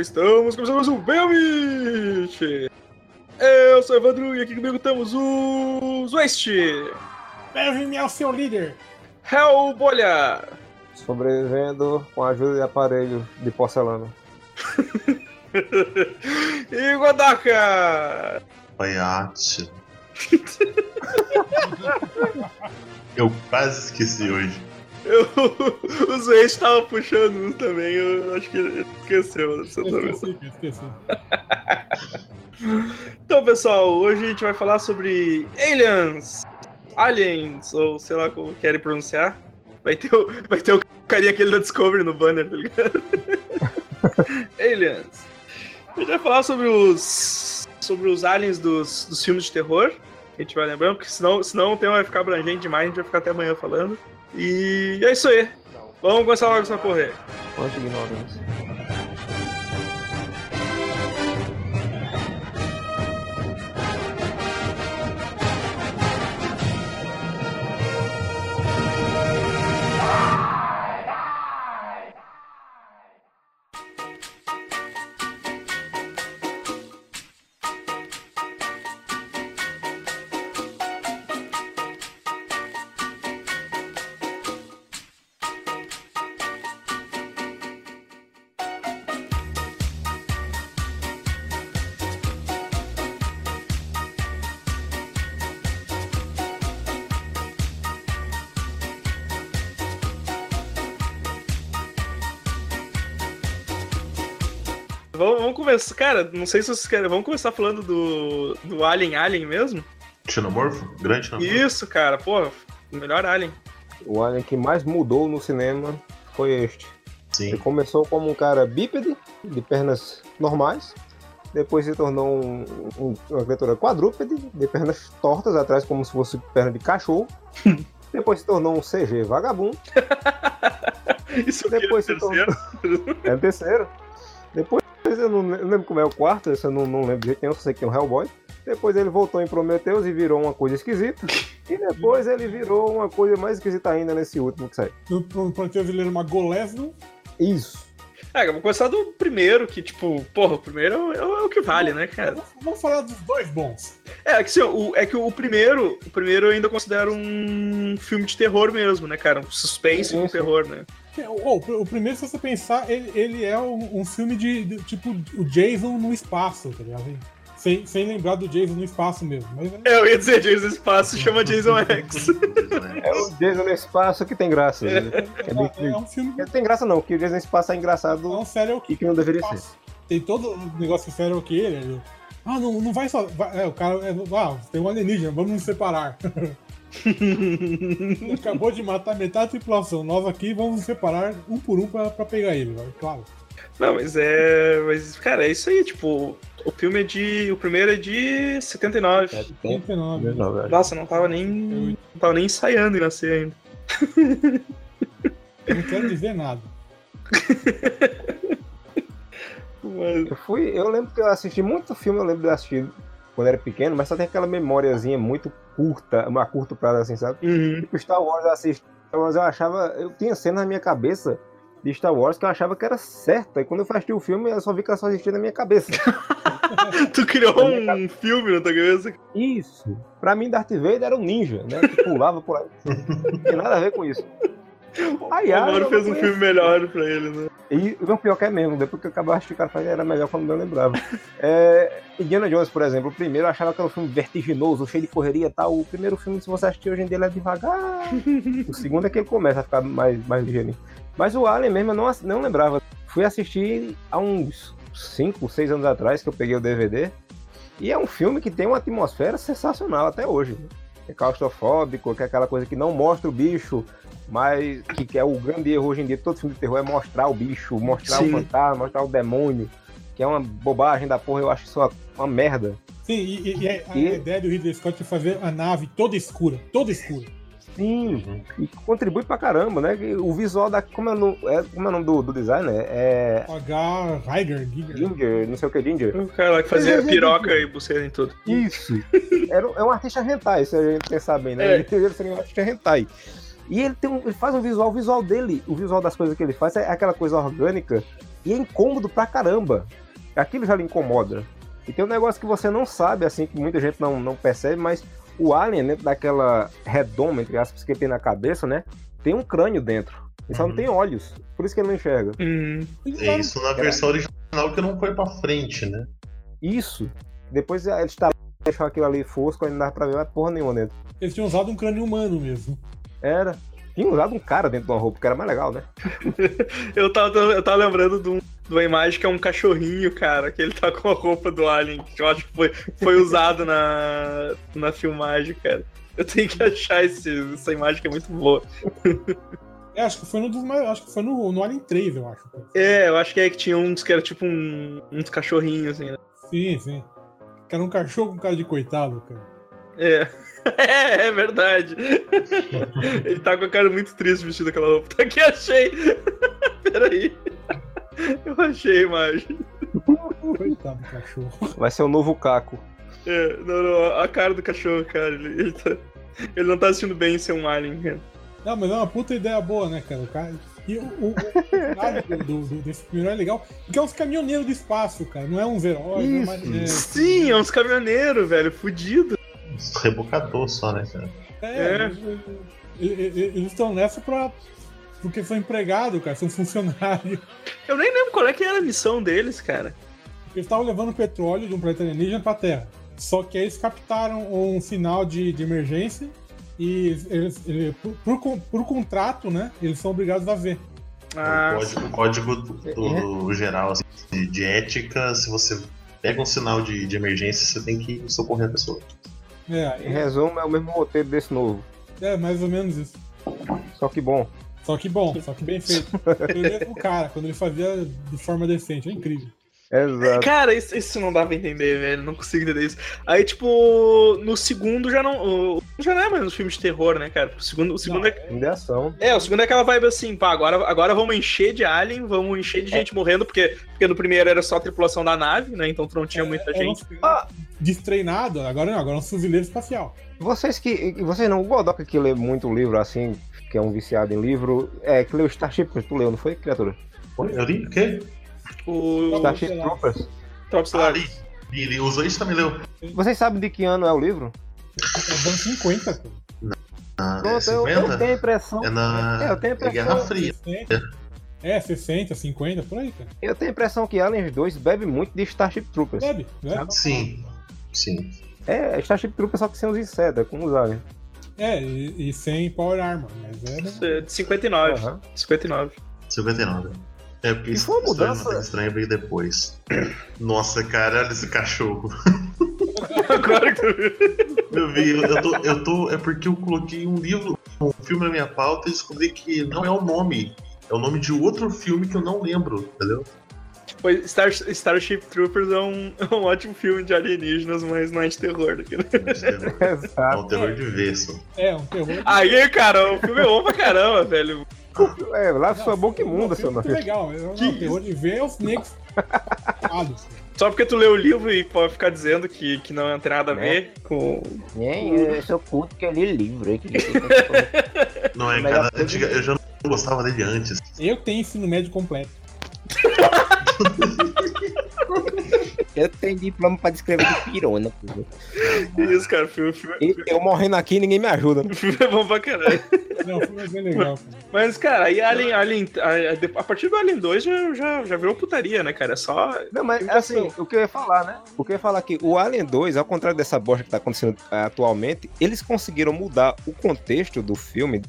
Estamos começando mais um Belmit! Eu sou o Evandro e aqui comigo estamos o Zwest, Leve-me ao seu líder. Hellbolha Sobrevivendo com a ajuda de aparelho de porcelana. e Godaka! Alfaiate. Eu quase esqueci hoje. Eu, o Zwest tava puxando um também, eu acho que ele esqueceu também. Esqueci, esqueci. Então, pessoal, hoje a gente vai falar sobre aliens, aliens, ou sei lá como querem pronunciar. Vai ter o, vai ter o carinha aquele da Discovery no banner, tá ligado? aliens. A gente vai falar sobre os sobre os aliens dos, dos filmes de terror. A gente vai lembrando, porque senão, senão o tema vai ficar abrangente demais, a gente vai ficar até amanhã falando. E é isso aí. Vamos começar logo essa porra aí. Quanta ignorância. Vamos, vamos começar. Cara, não sei se vocês querem. Vamos começar falando do, do Alien Alien mesmo? Xenomorfo? Grande xenomorfo? Isso, cara, pô, o melhor Alien. O alien que mais mudou no cinema foi este. Sim. Ele começou como um cara bípede, de pernas normais. Depois se tornou um- um- uma criatura quadrúpede, de pernas tortas atrás, como se fosse perna de cachorro. Depois se tornou um CG vagabundo. Isso Depois é se o terceiro. É o terceiro. Depois eu não, eu não lembro como é o quarto, eu não, não lembro de jeito nenhum, só sei que tem um Hellboy. Depois ele voltou em Prometheus e virou uma coisa esquisita. E depois ele virou uma coisa mais esquisita ainda nesse último que saiu. No no Prometheus ele era uma Golesno. Isso. É, vamos começar do primeiro, que, tipo, porra, o primeiro é o, é o- é o que vale, né, cara? Vamos- Vamos falar dos dois bons. É, que, assim, o, é que o primeiro, o primeiro eu ainda considero um filme de terror mesmo, né, cara? Um suspense com terror, né? Que- oh, o primeiro, se você pensar, ele, ele é um, um filme de, de, tipo o Jason no espaço, tá ligado? Sem, sem lembrar do Jason no espaço mesmo. Mas é- É, eu ia dizer Jason Espaço, chama Jason X. É o Jason no espaço que tem graça. é, Ele, é- é um filme ele tem graça não, que o Jason no espaço é é engraçado um serial e que não deveria ser. Tem todo o negócio de serial killer. ele- Ah, não, não vai só. vai- é, o cara. É, ah, tem um alienígena, vamos nos separar. Acabou de matar metade da tripulação. Nós aqui vamos nos separar um por um pra, pra pegar ele, claro. Não, mas é. Mas, cara, é isso aí, tipo. O filme é de. O primeiro é de 79. É, tem 39. não, velho. Nossa, não tava nem. Não tava nem ensaiando em nascer ainda. Não quero dizer nada. Mas, Eu fui, eu lembro que eu assisti muito filme, eu lembro de assistir quando era pequeno, mas só tem aquela memóriazinha muito curta, a curto prazo assim, sabe? uhum. Tipo, Star Wars eu assisti, Star Wars eu achava, eu tinha cena na minha cabeça de Star Wars que eu achava que era certa, e quando eu fui assistir o filme eu só vi que ela só existia na minha cabeça. Tu criou um filme na tua cabeça. Isso. Pra mim, Darth Vader era um ninja, né? Que pulava por aí. Não tem nada a ver com isso. Aí, o Mauro fez um filme melhor pra ele, né? E o pior que é mesmo, depois que eu acabava de cara era melhor quando eu lembrava. É, Indiana Jones, por exemplo, o primeiro eu achava que era um filme vertiginoso, cheio de correria e tal. O primeiro filme, se você assistir hoje em dia, ele é devagar. O segundo é que ele começa a ficar mais, mais ligeirinho. Mas o Alien mesmo eu não, não lembrava. Fui assistir há uns 5, 6 anos atrás que eu peguei o DVD. E é um filme que tem uma atmosfera sensacional até hoje. É claustrofóbico, que é aquela coisa que não mostra o bicho, mas que, é o grande erro hoje em dia, todo filme de terror é mostrar o bicho, mostrar Sim. o fantasma, mostrar o demônio, que é uma bobagem da porra, eu acho isso uma, uma merda. Sim, e, e- e a, a E- ideia do Ridley Scott é fazer a nave toda escura, toda escura. Sim, e contribui pra caramba, né? O visual da. Como é o, no- é, como é o nome do, do designer? É. H. Heiger, Giger. Ginger, não sei o que, Ginger. O cara lá que fazia piroca e buceta em tudo. Isso. Era, é um artista hentai, se a gente pensar bem, né? É. Ele seria um artista hentai. E ele, tem um, ele faz um visual, o visual dele, o visual das coisas que ele faz é aquela coisa orgânica e é incômodo pra caramba. Aquilo já lhe incomoda. E tem um negócio que você não sabe, assim, que muita gente não, não percebe, mas o alien, dentro daquela redoma, entre aspas, que ele tem na cabeça, né? Tem um crânio dentro. Ele só não Uhum. tem olhos. Por isso que ele não enxerga. Hum. É isso na versão original que não foi pra frente, né? Isso. Depois eles tá deixou aquilo ali fosco, aí não dava pra ver mais porra nenhuma dentro. Eles tinham usado um crânio humano mesmo. Era. Tinha usado um cara dentro de uma roupa, que era mais legal, né? Eu tava, eu tava lembrando de, um- de uma imagem que é um cachorrinho, cara, que ele tá com a roupa do Alien, que eu acho que foi, foi usado na, na filmagem, cara. Eu tenho que achar esse- essa imagem que é muito boa. É, acho que foi no. Acho que foi no, no Alien 3, eu acho. É, eu acho que é que tinha uns que era tipo um, uns cachorrinhos, assim, né? Sim, sim. Que era um cachorro com cara de coitado, cara. É. É, é verdade. Ele tá com a cara muito triste vestido aquela roupa. Tá aqui, achei. Peraí. Eu achei a imagem. Coitado do cachorro. Vai ser o novo Caco. É, não, não, a cara do cachorro, cara. Ele, ele, tá- ele não tá assistindo bem ser um alien, cara. Não, mas é uma puta ideia boa, né, cara? O cara... E o, o, o do, do- desse primeiro é legal, porque é uns caminhoneiros do espaço, cara. Não é uns heróis, não é mais- é, Sim, é uns caminhoneiros, velho, fudido. Rebocador só, né, cara? É, É. eles estão nessa pra. Porque são empregados, cara, são funcionários. Eu nem lembro qual é que era a missão deles, cara. Eles estavam levando petróleo de um planeta alienígena pra Terra. Só que aí eles captaram um sinal de, de emergência e eles, eles- por, por por contrato, né? Eles são obrigados a ver. Ah, o código, o código do, do geral assim, de, de ética, se você pega um sinal de, de emergência, você tem que socorrer a pessoa. É, Em resumo, é o mesmo roteiro desse novo. é mais ou menos isso. Só que bom. Só que bom, só que bem feito. Foi o cara, quando ele fazia de forma decente. É incrível. Exato. Cara, isso, isso não dá pra entender, velho. Não consigo entender isso. Aí, tipo, no segundo já não. o- Já não é mais um filme de terror, né, cara? O segundo, o segundo Não, é. De ação. É, o segundo é aquela vibe assim, pá, agora, agora vamos encher de alien, vamos encher de gente morrendo, porque, porque no primeiro era só a tripulação da nave, né? Então não tinha muita Era um gente. Ah. destreinado, agora não, agora é um fuzileiro espacial. Vocês que. Vocês não, o Godoka que lê muito livro assim, que é um viciado em livro, é, que leu Starship, tu leu, não foi, criatura? Oi, eu li o quê? O Starship. Troopers. Top Ah, li. Li, li. Os dois também leu. Vocês sabem de que ano é o livro? É os anos 50, cara. Ah, é Pronto, eu, 50? eu tenho a impressão. É na É, eu tenho a é Guerra impressão- Fria. 60. É, 60, 50, por aí, cara. Eu tenho a impressão que Aliens 2 bebe muito de Starship Troopers. Bebe, né? Sim, sim. É, Starship Troopers só que sem os insetos, com os aliens. É, e, e sem Power Armor, mas é. De 59. Aham. 59. 59. É, porque E isso foi uma história mudança- estranho veio depois. Nossa, cara, olha esse cachorro. Agora que Eu vi, eu tô, eu tô. É porque eu coloquei um livro, um filme na minha pauta e descobri que não é o nome. É o nome de outro filme que eu não lembro, entendeu? Foi Star, Starship Troopers é um, é um ótimo filme de alienígenas, mas não é de terror. Né? É Exato. um terror de ver só. É, um terror. Aí, cara, o filme é bom pra caramba, velho. É, sua boca filme- imunda, não, seu nome. legal. É um Que terror de ver os negros. tapados. Só porque tu leu o livro e pode ficar dizendo que, que não tem nada a Né? ver com. eu sou puto que eu li livro. Não, é, cara, antiga, eu já não gostava dele antes. Eu tenho ensino médio completo. Eu tenho diploma pra descrever de pirona. Isso, cara, o filme, o filme, E eu morrendo aqui ninguém me ajuda. o filme é bom pra caralho. Não, o filme é bem legal. Cara. Mas, cara, aí Alien, Alien, a, a partir do Alien 2 já, já, já virou putaria, né, cara? É só. Não, mas assim, o que eu ia falar, né? O que eu ia falar aqui, o Alien 2, ao contrário dessa bosta que tá acontecendo eh, atualmente, eles conseguiram mudar o contexto do filme,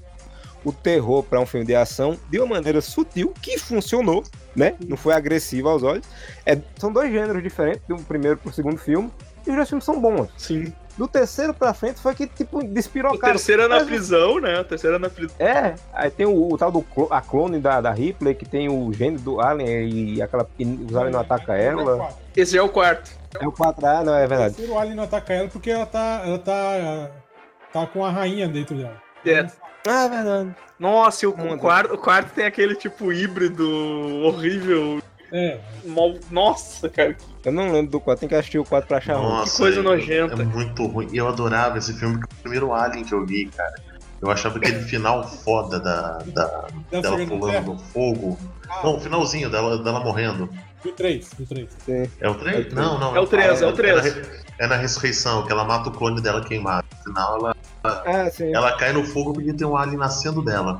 o terror pra um filme de ação, de uma maneira sutil, que funcionou, né? Não foi agressivo aos olhos. É, são dois gêneros diferentes, do primeiro pro segundo filme, e os dois filmes são bons. Sim. Do terceiro pra frente foi que, tipo, O despirocaram. terceiro é na Mas- prisão, né? O terceiro é na prisão. É, aí tem o, o tal do clo- a clone da, da Ripley, que tem o gênero do Alien e aquela, e os aliens não atacam ela. Esse já é o quarto. É o 4, ah, não, é O verdade. terceiro Alien não ataca ela porque ela tá. Ela tá. tá com a rainha dentro dela. É. Ah, é verdade. Nossa, e o, o quarto, o quarto tem aquele tipo híbrido horrível. É, Mal... Nossa, cara. Eu não lembro do 4, tem que assistir o 4 pra achar ruim. Nossa, coisa é- nojenta. É muito ruim. E eu adorava esse filme, que foi o primeiro Alien que eu vi, cara. Eu achava aquele final foda da, da, dela pulando no fogo. Ah, Não, o finalzinho dela, dela morrendo. Do 3, do 3. Sim. É o 3? Não, não. É o 3, é o 3. na re- É na ressurreição, que ela mata o clone dela queimado. No final, ela, Ah, sim. ela cai no fogo porque tem um alien nascendo dela.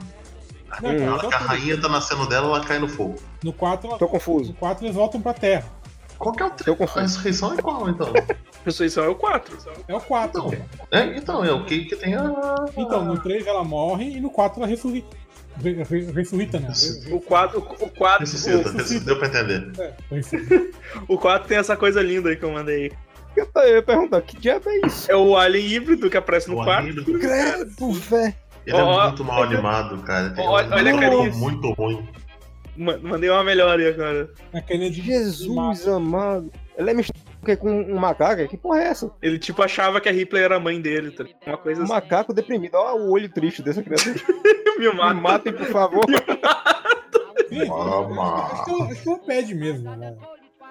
Não, então que a tudo. rainha tá nascendo dela, ela cai no fogo. No 4, ela- Tô confuso. no 4 eles voltam pra Terra. Qual que é o Tô 3? A ressurreição é qual, então? Ressurreição é o 4. É o 4. Então, é, então, é o que, que tem a. Então, no 3 ela morre e no 4 ela ressuscita. Re- re- Ressuscita, né? O 4, o 4, Ressuscita, o, ressuscita, deu pra entender. É, o 4 tem essa coisa linda aí que eu mandei. Eu ia perguntar, que diabo é isso? É o alien híbrido que aparece no O 4. alien- Credo, velho. Ele é Ó, muito mal animado, cara. Tem olha- um olha muito ruim. Ma- Mandei uma melhor aí agora. A carinha de Jesus amado. Ele é misturado com um macaco? Que porra é essa? Ele tipo achava que a Ripley era a mãe dele, tá? Uma coisa Um assim. macaco deprimido. Olha o olho triste dessa criatura. Me Me mata. matem, por favor. Gente, Mama. acho, que, acho que ela pede mesmo, né?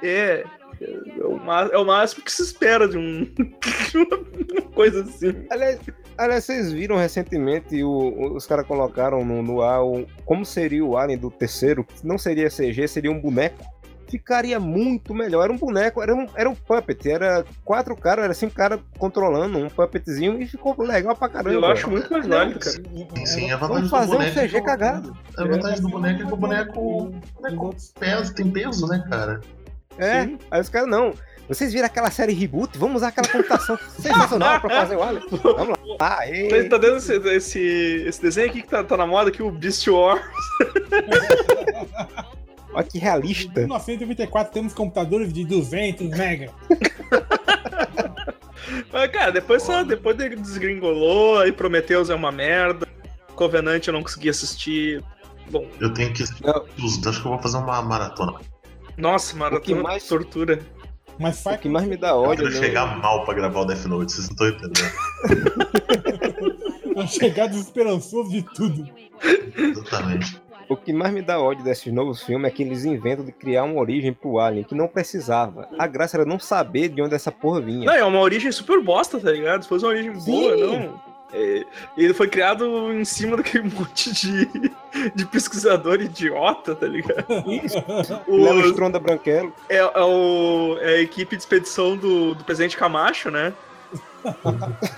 É. É o, é o máximo que se espera de, um, de uma coisa assim. Aliás, aliás, vocês viram recentemente o- os caras colocaram no, no ar o- como seria o Alien do terceiro? Não seria CG, seria um boneco. Ficaria muito melhor. Era um boneco, era um, era um puppet. Era quatro caras, era cinco caras controlando um puppetzinho e ficou legal pra caramba. Eu acho muito mais válido, cara. Sim, é a Vamos vantagem do fazer um boneco. CG cagado. A vantagem do boneco é que o boneco, o boneco pesa, tem peso, né, cara? É, Sim. aí os caras, não. Vocês viram aquela série reboot? Vamos usar aquela computação sensacional pra fazer o Alien. Vamos lá. Tá, Aê. tá dando esse, esse, esse desenho aqui que tá, tá na moda aqui, o Beast War. Olha que Em realista. 1994 temos computadores de 200 mega. Mas, cara, depois só, depois ele desgringolou, aí Prometheus é uma merda. Covenant eu não consegui assistir. Bom, Eu tenho que. Acho que eu vou fazer uma maratona. Nossa, maratona mais- tortura. Mas O que mais me dá Eu ódio, quero né? chegar mal pra gravar o Death Note, vocês não estão entendendo. pra chegar desesperançoso de tudo. Exatamente. O que mais me dá ódio desses novos filmes é que eles inventam de criar uma origem pro Alien que não precisava. A graça era não saber de onde essa porra vinha. Não, é uma origem super bosta, tá ligado? Se fosse uma origem boa, Sim. não. É, ele foi criado em cima daquele monte de, de pesquisador idiota, tá ligado? Léo Os- Stronda Branquelo. é, é o- é a equipe de expedição do, do presidente Camacho, né?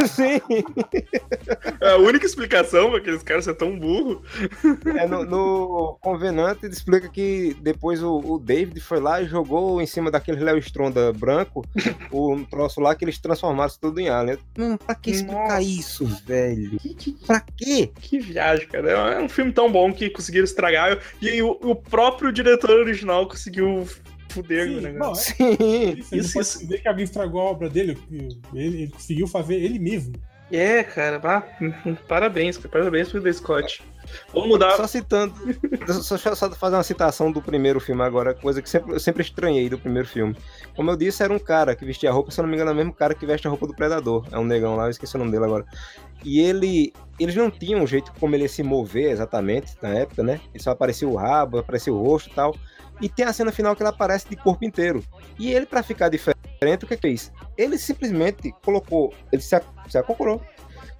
Sim. É a única explicação pra aqueles caras ser tão burro. É no, no Convenant ele explica que depois o, o David foi lá e jogou em cima daquele Léo Stronda branco o troço lá que eles transformaram tudo em Alien. Hum, pra que explicar Nossa. isso, velho? Pra quê? Que viagem, cara. É um filme tão bom que conseguiram estragar. E o, o próprio diretor original conseguiu fuder Sim, o não, negócio. Sim. Isso, Isso, dizer que alguém estragou a obra dele, ele, ele conseguiu fazer ele mesmo. É, cara. vá, parabéns, cara. Parabéns pro The Scott. Vamos mudar. Só citando, só, só só fazer uma citação do primeiro filme agora, coisa que sempre, eu sempre estranhei do primeiro filme. Como eu disse, era um cara que vestia a roupa, se eu não me engano, é o mesmo cara que veste a roupa do Predador. É um negão lá, eu esqueci o nome dele agora. E ele, eles não tinham um jeito como ele ia se mover exatamente na época, né? Ele só aparecia o rabo, aparecia o rosto e tal. E tem a cena final que ele aparece de corpo inteiro. E ele, pra ficar diferente, o que que fez? Ele simplesmente colocou, ele se, se acocorou,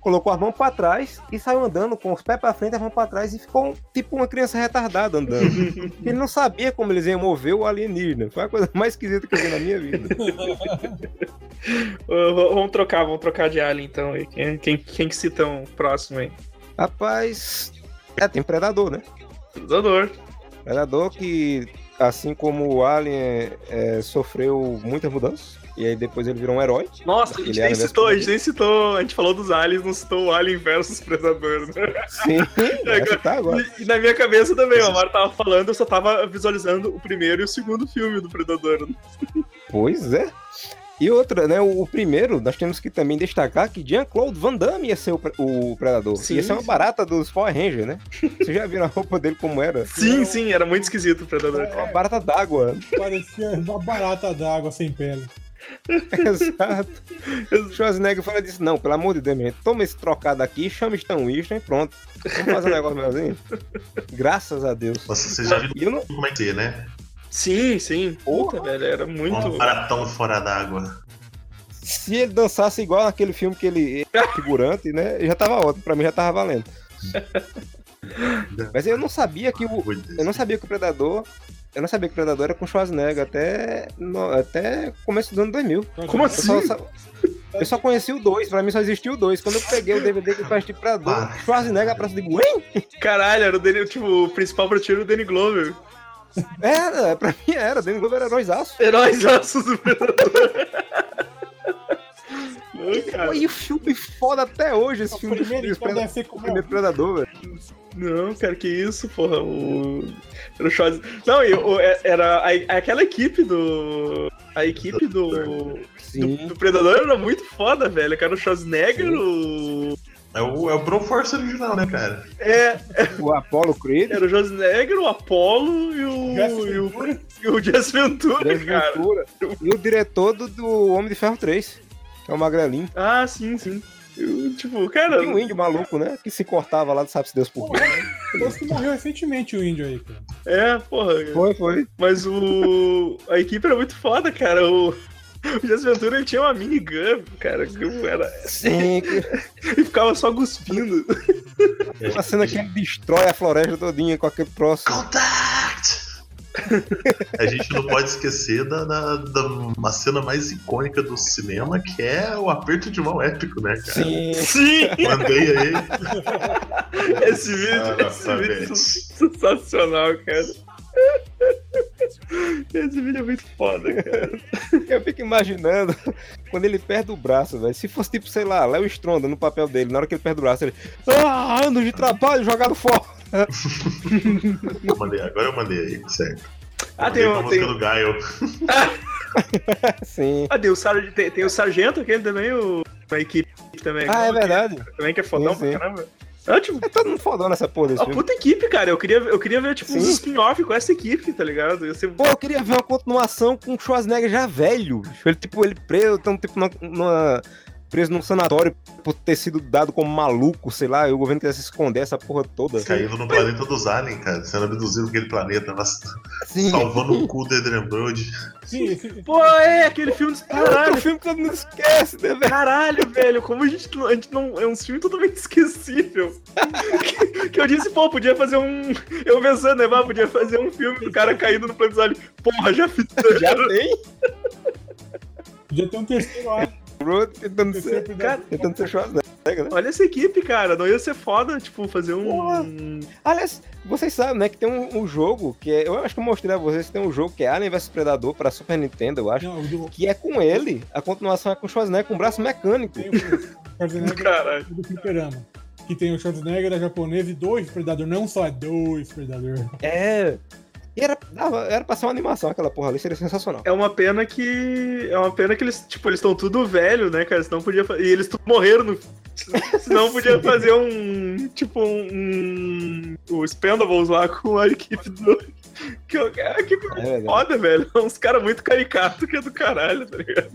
colocou as mãos pra trás e saiu andando com os pés pra frente e as mãos pra trás e ficou tipo uma criança retardada andando. ele não sabia como eles iam mover o alienígena. Foi a coisa mais esquisita que eu vi na minha vida. Vamos trocar, vamos trocar de Alien então. aí. Quem, quem, quem que cita um próximo aí? Rapaz, é, tem Predador, né? Predador. Predador que, assim como o Alien, é, sofreu muitas mudanças. E aí depois ele virou um herói. Nossa, a gente nem citou, a gente nem citou. A gente falou dos aliens, não citou o Alien versus Predador, né? Sim, essa tá agora. E, e na minha cabeça também, o Amaro tava falando, eu só tava visualizando o primeiro e o segundo filme do Predador. Pois é. E outra, né? O, o primeiro, nós temos que também destacar que Jean-Claude Van Damme ia ser o, o Predador. Sim, ia ser uma barata dos Power Rangers, né? Vocês já viram a roupa dele como era? Sim, sim, era muito esquisito o Predador. Uma barata d'água. Parecia uma barata d'água sem pele. Exato. O Schwarzenegger falou disso, não, pelo amor de Deus, gente, toma esse trocado aqui, chama Stan Winston e pronto. Vamos fazer um negócio melhorzinho? Graças a Deus. Nossa, vocês já viram eu não... como é que é, né? Sim, sim. Puta, velho, era muito. Um baratão fora d'água. Se ele dançasse igual naquele filme que ele é figurante, né? Já tava ótimo, pra mim já tava valendo. Mas eu não sabia que o. Eu não sabia que o Predador. Eu não sabia que o Predador era com Schwarzenegger até, no, até começo do ano 2000. Como Eu assim? só, eu só conheci o 2, pra mim só existia o 2. Quando eu peguei o DVD que eu assisti Predador, Ah. Schwarzenegger aparece e digo, hein? Caralho, era o Danny, tipo, o principal pra ti era o Danny Glover. Era, pra mim era, Danny Glover era heróizaço. Heróis aços do Predador. Não. E o filme foda até hoje, esse O filme primeiro, do então, Predador. primeiro Predador, velho. Não, cara, que isso, porra. O... Era o Schwarz... Não, e o- é- era a- aquela equipe do. A equipe do. Do, Sim. do Predador era muito foda, velho. Cara, o Schwarzenegger, o. É o, é o Broforce original, né, cara? É, O Apollo Creed, era o Schwarzenegger, o Apollo e o. Jesse E o, e o Jess Ventura, cara. Ventura. E o diretor do, do Homem de Ferro 3, que é o Magrelinho. Ah, sim, sim. Eu, tipo, cara. Tem um índio maluco, né? Que se cortava lá, sabe-se Deus por quê. Parece que morreu recentemente o índio aí, cara. É, porra. Foi, foi. Mas o. A equipe era muito foda, cara. O. O Jess Ventura ele tinha uma minigun, cara, que era... Sim, e ficava só cuspindo. uma cena que ele destrói a floresta todinha com aquele próximo. Contact! A gente não pode esquecer da, da, da uma cena mais icônica do cinema, que é o aperto de mão épico, né, cara? Sim. Sim! Mandei aí. Esse vídeo, Ah, esse vídeo é sensacional, cara. Esse vídeo é muito foda, cara. Eu fico imaginando quando ele perde o braço, velho. Se fosse tipo, sei lá, Léo Stronda no papel dele, na hora que ele perde o braço, ele. Ah, anos de trabalho jogado fora. Eu mandei, agora eu mandei aí, certo. Ah, Mandei tem, a o- música tem, do Gaio. Sim. ah, tem, o Sar- tem, tem o Sargento, aquele também, o, uma equipe também. Ah, é verdade. Também que é fodão Sim, sim. pra caramba. Ah, tipo, É todo mundo fodão nessa porra desse a filme. puta equipe, cara. Eu queria, eu queria ver, tipo, uns Sim. spin-off com essa equipe, tá ligado? Ser... Pô, eu queria ver uma continuação com o Schwarzenegger já velho. Ele, tipo, ele preso, então, tipo, numa, numa- preso num sanatório por ter sido dado como maluco, sei lá, e o governo queria se esconder essa porra toda. Caindo no planeta dos aliens, cara. Sendo abduzido naquele planeta, mas Sim. salvando o cu do Adrian Brody. Sim, Pô, é, aquele filme dos... É outro Caralho, filme que todo mundo esquece, né, velho? Caralho, velho, como a gente, não- a gente não. É um filme totalmente esquecível. que, que eu disse, pô, podia fazer um. Eu pensando, né, pá, podia fazer um filme do cara caído no planeta dos aliens. Porra, já fiz. Já tem. podia ter um terceiro ar. Tentando ser, predador. tentando ser Schwarzenegger, né? Olha essa equipe, cara. Não ia ser foda, tipo, fazer um. Porra. Aliás, vocês sabem, né, que tem um, um jogo que é, eu acho que eu mostrei a vocês que tem um jogo que é Alien vs Predador para Super Nintendo, eu acho, Não, o do, que é com ele, a continuação é com o Schwarzenegger com braço mecânico. tem o Schwarzenegger Caralho. do Fliperama. Que tem o Schwarzenegger, a japonesa e dois Predador. Não só é dois Predador. É. E era, dava, era pra ser uma animação aquela porra ali, seria sensacional. É uma pena que. É uma pena que eles, tipo, eles estão tudo velho, né, cara? Senão podia fa- E eles tudo morreram no. Senão podia fazer um. Tipo, um. O Spendables lá com a equipe do. Que é equipe É foda, velho. Uns caras muito caricatos que é do caralho, tá ligado?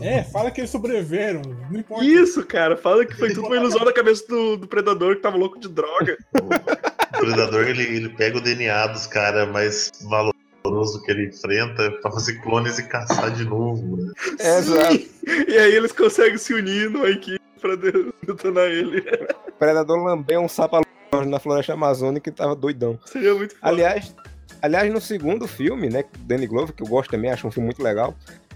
É, fala que eles sobreviveram. Não importa. Isso, cara. Fala que foi tudo uma ilusão da cabeça do, do predador que tava louco de droga. O predador ele, ele pega o DNA dos caras mais valoroso que ele enfrenta pra fazer clones e caçar de novo, né? É, exato. E aí eles conseguem se unir numa equipe pra de- detonar ele. O Predador lambeu um sapo na floresta amazônica e tava doidão. Seria muito foda. Aliás, aliás, no segundo filme, né, Danny Glover, que eu gosto também, acho um filme muito legal,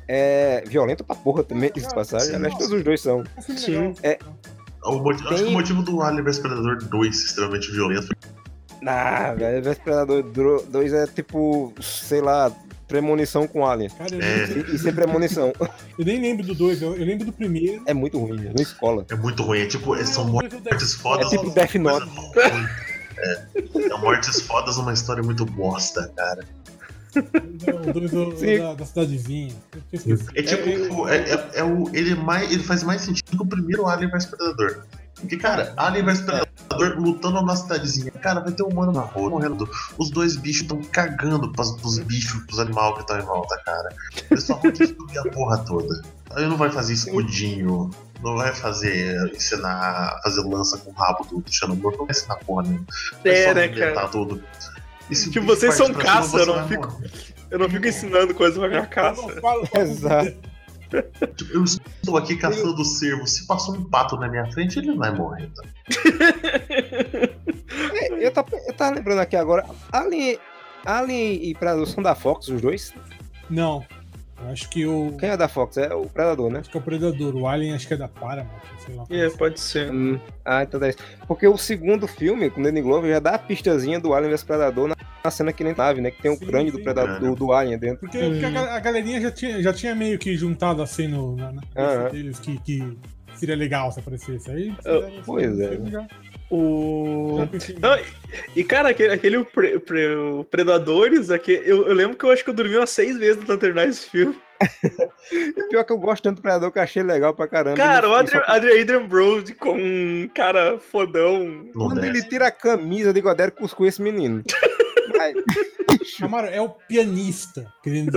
é violento pra porra também, diga de passagem. Sim. Aliás, todos os dois são. É Sim. legal. É. O motivo- Acho Tem- que o motivo do Alien vs Predador 2 ser extremamente violento Ah, velho, vs Predador 2 é tipo, sei lá, premonição com Alien. Cara, eu, É. E, e sem premonição. eu nem lembro do dois, eu, eu lembro do primeiro. É muito ruim, na escola. é muito ruim. É tipo, é- são mortes É fodas. tipo Death Note. É, é mortes fodas numa história muito bosta, cara. Não, o dois do- da, da cidadezinha. É tipo, é, é- é o, ele, mais, ele faz mais sentido que o primeiro Alien vs Predador. Porque, cara, Alien Predador lutando na cidadezinha. Cara, vai ter um humano na rua morrendo. Os dois bichos estão cagando pras, pros bichos, pros animais que estão em volta, cara. Eles só vão destruir a porra toda. Aí não vai fazer escudinho. Não vai fazer, ensinar a fazer lança com o rabo do, do Xenomorph. Não vai ensinar porra nenhuma. É, só né, cara? tudo. Tipo, vocês são caça, eu não fico-. Eu não fico ensinando coisa pra minha caça. Exato. Eu estou aqui caçando o cervo. Se passou um pato na minha frente, ele vai morrer. Tá? É, eu, tava, eu tava lembrando aqui agora. Alien, Alien e Predador são da Fox, os dois? Não. Acho que o. Quem é da Fox? É o Predador, né? Acho que é o Predador. O Alien acho que é da Paramount, sei lá. É, pode ser. Hum, Ah, então é isso. Porque o segundo filme, com o Danny Glover, já dá a pistazinha do Alien vs Predador na, na cena que nem nave, né? Que tem o Sim, crânio sim. do, predador, do, do Alien dentro. Porque, porque a, ga- a galerinha já tinha, já tinha meio que juntado assim no, na, na cabeça deles que, que seria legal se aparecesse. Aí, Eu- pois é. já- O. Não, e cara, aquele, aquele pre- pre- o Predadores, aqui, eu, eu lembro que eu acho que eu dormi umas seis vezes tentando terminar esse filme. Pior que eu gosto tanto do Predador que eu achei legal pra caramba. Cara, o Ele- Adrian, Adrian Adrian Brody com um cara fodão. Não Quando ele tira a camisa de Godero cuscou esse menino. Ai, Amaro, é o pianista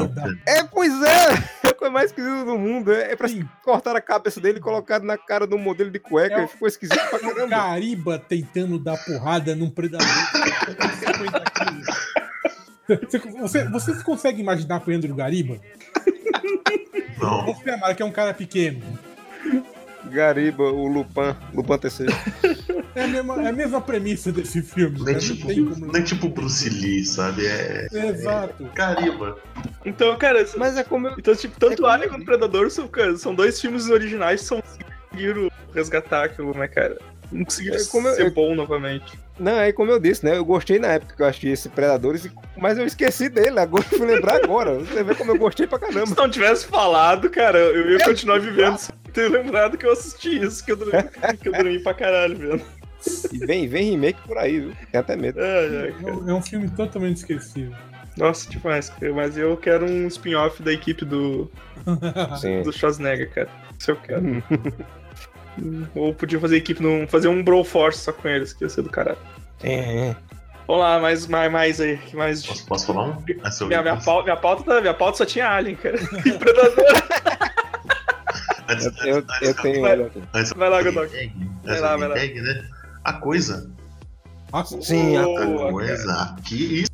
dar. é, pois é! É coisa mais esquisita do mundo. É, é pra Sim. cortar a cabeça dele e colocar na cara do modelo de cueca. É o- ficou esquisito pra caramba. Cariba tentando dar porrada num predador. 50 quilos. Você, você, você consegue imaginar apanhando o Gariba? Não. Você, Amaro, que é um cara pequeno. Gariba, o Lupin, Lupin terceiro. É a mesma, é a mesma premissa desse filme. Tipo, Não tem como. nem tipo Bruce Lee, sabe? É. Exato. Cariba. Então, cara, Mas é como eu. então, tipo, tanto É Alien quanto Predador são, cara, são dois filmes originais que são conseguiram resgatar aquilo, né, cara? Não conseguiram É como eu- ser eu- bom novamente. Não, é como eu disse, né? Eu gostei na época que eu achei esse Predadores, mas eu esqueci dele. Agora eu fui lembrar agora. Você vê como eu gostei pra caramba. Se não tivesse falado, cara, eu ia continuar vivendo ter lembrado que eu assisti isso, que eu dormi, que eu dormi pra caralho vendo. E vem, vem remake por aí, viu? Tem até medo. Ai, É cara. um, é um filme totalmente esquecível. Nossa, demais. Mas eu quero um spin-off da equipe do, Sim. do Schwarzenegger, cara. Isso eu quero. Ou podia fazer equipe, num, fazer um Bro Force só com eles, que ia ser do caralho. É, é. Vamos lá, mais, mais, mais aí. Mais... Posso, posso falar um? Ah, seu- Minha, minha, pauta, minha, pauta, tá- minha pauta só tinha Alien, cara. E Predador. Antes, Eu, eu, antes- eu tenho. Vai. antes- Vai lá, Godok. Vai lá, vai lá. Bang, né? A coisa. Sim, a coisa. Aqui, isso,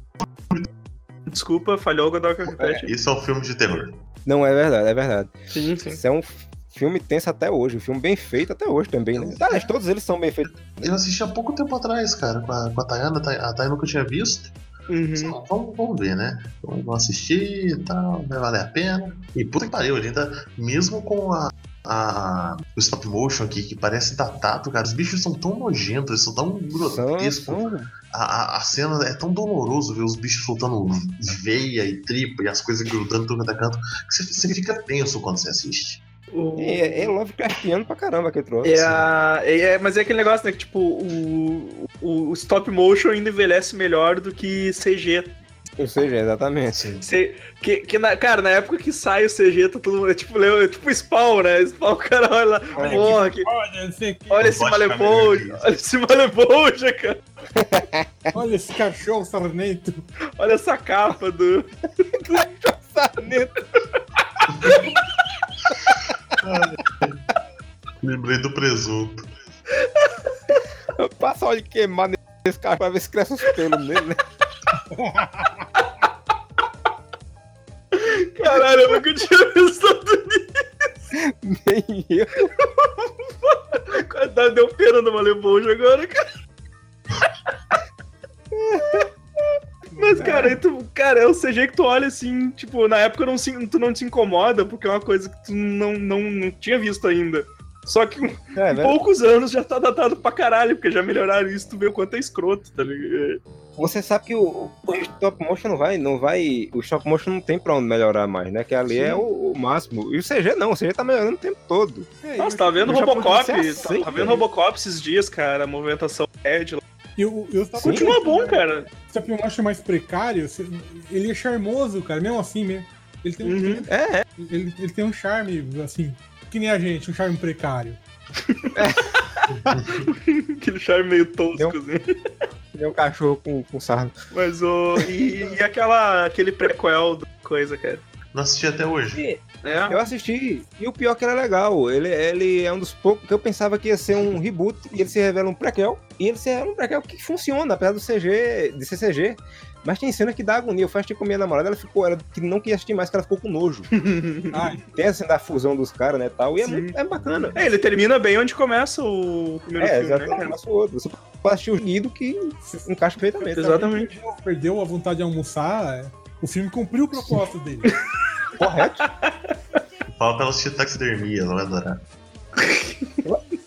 Desculpa, falhou o Godok. repete. isso é um filme de terror. Não, é verdade, é verdade. Sim, sim. Isso é um filme tenso até hoje. Um filme bem feito até hoje também, né? Aliás, todos eles são bem feitos. Eu assisti há pouco tempo atrás, cara, com a, com a Tayana. A Tayana nunca tinha visto. Uhum. Só, Vamos, vamos ver, né? Vamos assistir e tal, vai valer a pena. E puta que pariu, ele ainda, mesmo com a, a- o stop motion aqui, que parece datado, cara, os bichos são tão nojentos, eles são tão grotescos. A, a, a cena é tão doloroso ver os bichos soltando veia e tripa e as coisas grudando tudo quanto é canto, que você, você fica tenso quando você assiste. O- É, é Lovecraftiano pra caramba aquele troço. É, a- é, é- mas é aquele negócio, né? Que tipo, o, o, o stop motion ainda envelhece melhor do que CG. Ou seja, exatamente. C- que, que na- cara, na época que sai o CG, tá todo mundo. É tipo, é tipo Spawn, né? Spawn, o cara olha lá. Olha Porra, que, o quê. olha esse que Olha esse malepoja, cara. Olha esse cachorro sarnento. Olha essa capa do. Sarnento. Lembrei do presunto. Passa óleo queimado nesse carro pra ver se cresce os pelos nele, né? Caralho, eu nunca tinha pensado nisso. Nem eu. Dá- Deu pena do malepoja agora, cara. Mas, cara, aí tu, cara, é o CG que tu olha assim, tipo, na época não se, tu não te incomoda, porque é uma coisa que tu não, não, não tinha visto ainda. Só que em É, velho. poucos anos já tá datado pra caralho, porque já melhoraram isso, tu vê o quanto é escroto, tá ligado? Você sabe que o, o stop motion não vai, não vai. O stop motion não tem pra onde melhorar mais, né? Que ali Sim. é o, o máximo. E o CG não, o CG tá melhorando o tempo todo. É, Nossa, tava vendo Japão Robocop, aceita, tava vendo né? Robocop esses dias, cara, a movimentação Ed lá. E e o stop Sim. Continua motion, bom, né? cara. O stop motion mais precário, ele é charmoso, cara, mesmo assim mesmo. Ele tem, Uhum. É, é. ele, ele tem um charme, assim, que nem a gente, um charme precário. Aquele charme meio tosco, Deu- assim. Tem um cachorro com, com sarno. Mas o. E, e aquela, aquele prequel da coisa, cara. Não assisti até hoje. E É? Eu assisti, e o pior é que ele é legal. Ele, ele é um dos poucos que eu pensava que ia ser um reboot, e ele se revela um prequel. E ele se revela um prequel que funciona, apesar do CG, de ser CG. Mas tem cena que dá agonia. Eu fui assistir com minha namorada, ela ficou, ela que não queria assistir mais, que ela ficou com nojo. Ai, Tem essa cena da fusão dos caras, né, tal, e é, muito, é bacana. É, ele termina bem onde começa o primeiro É, filme, né, exatamente, mas o outro. Você pode assistir o Guido que encaixa perfeitamente. Exatamente. perdeu a vontade de almoçar, é, o filme cumpriu o propósito dele. Correto. Fala pra ela assistir taxidermia, ela vai adorar.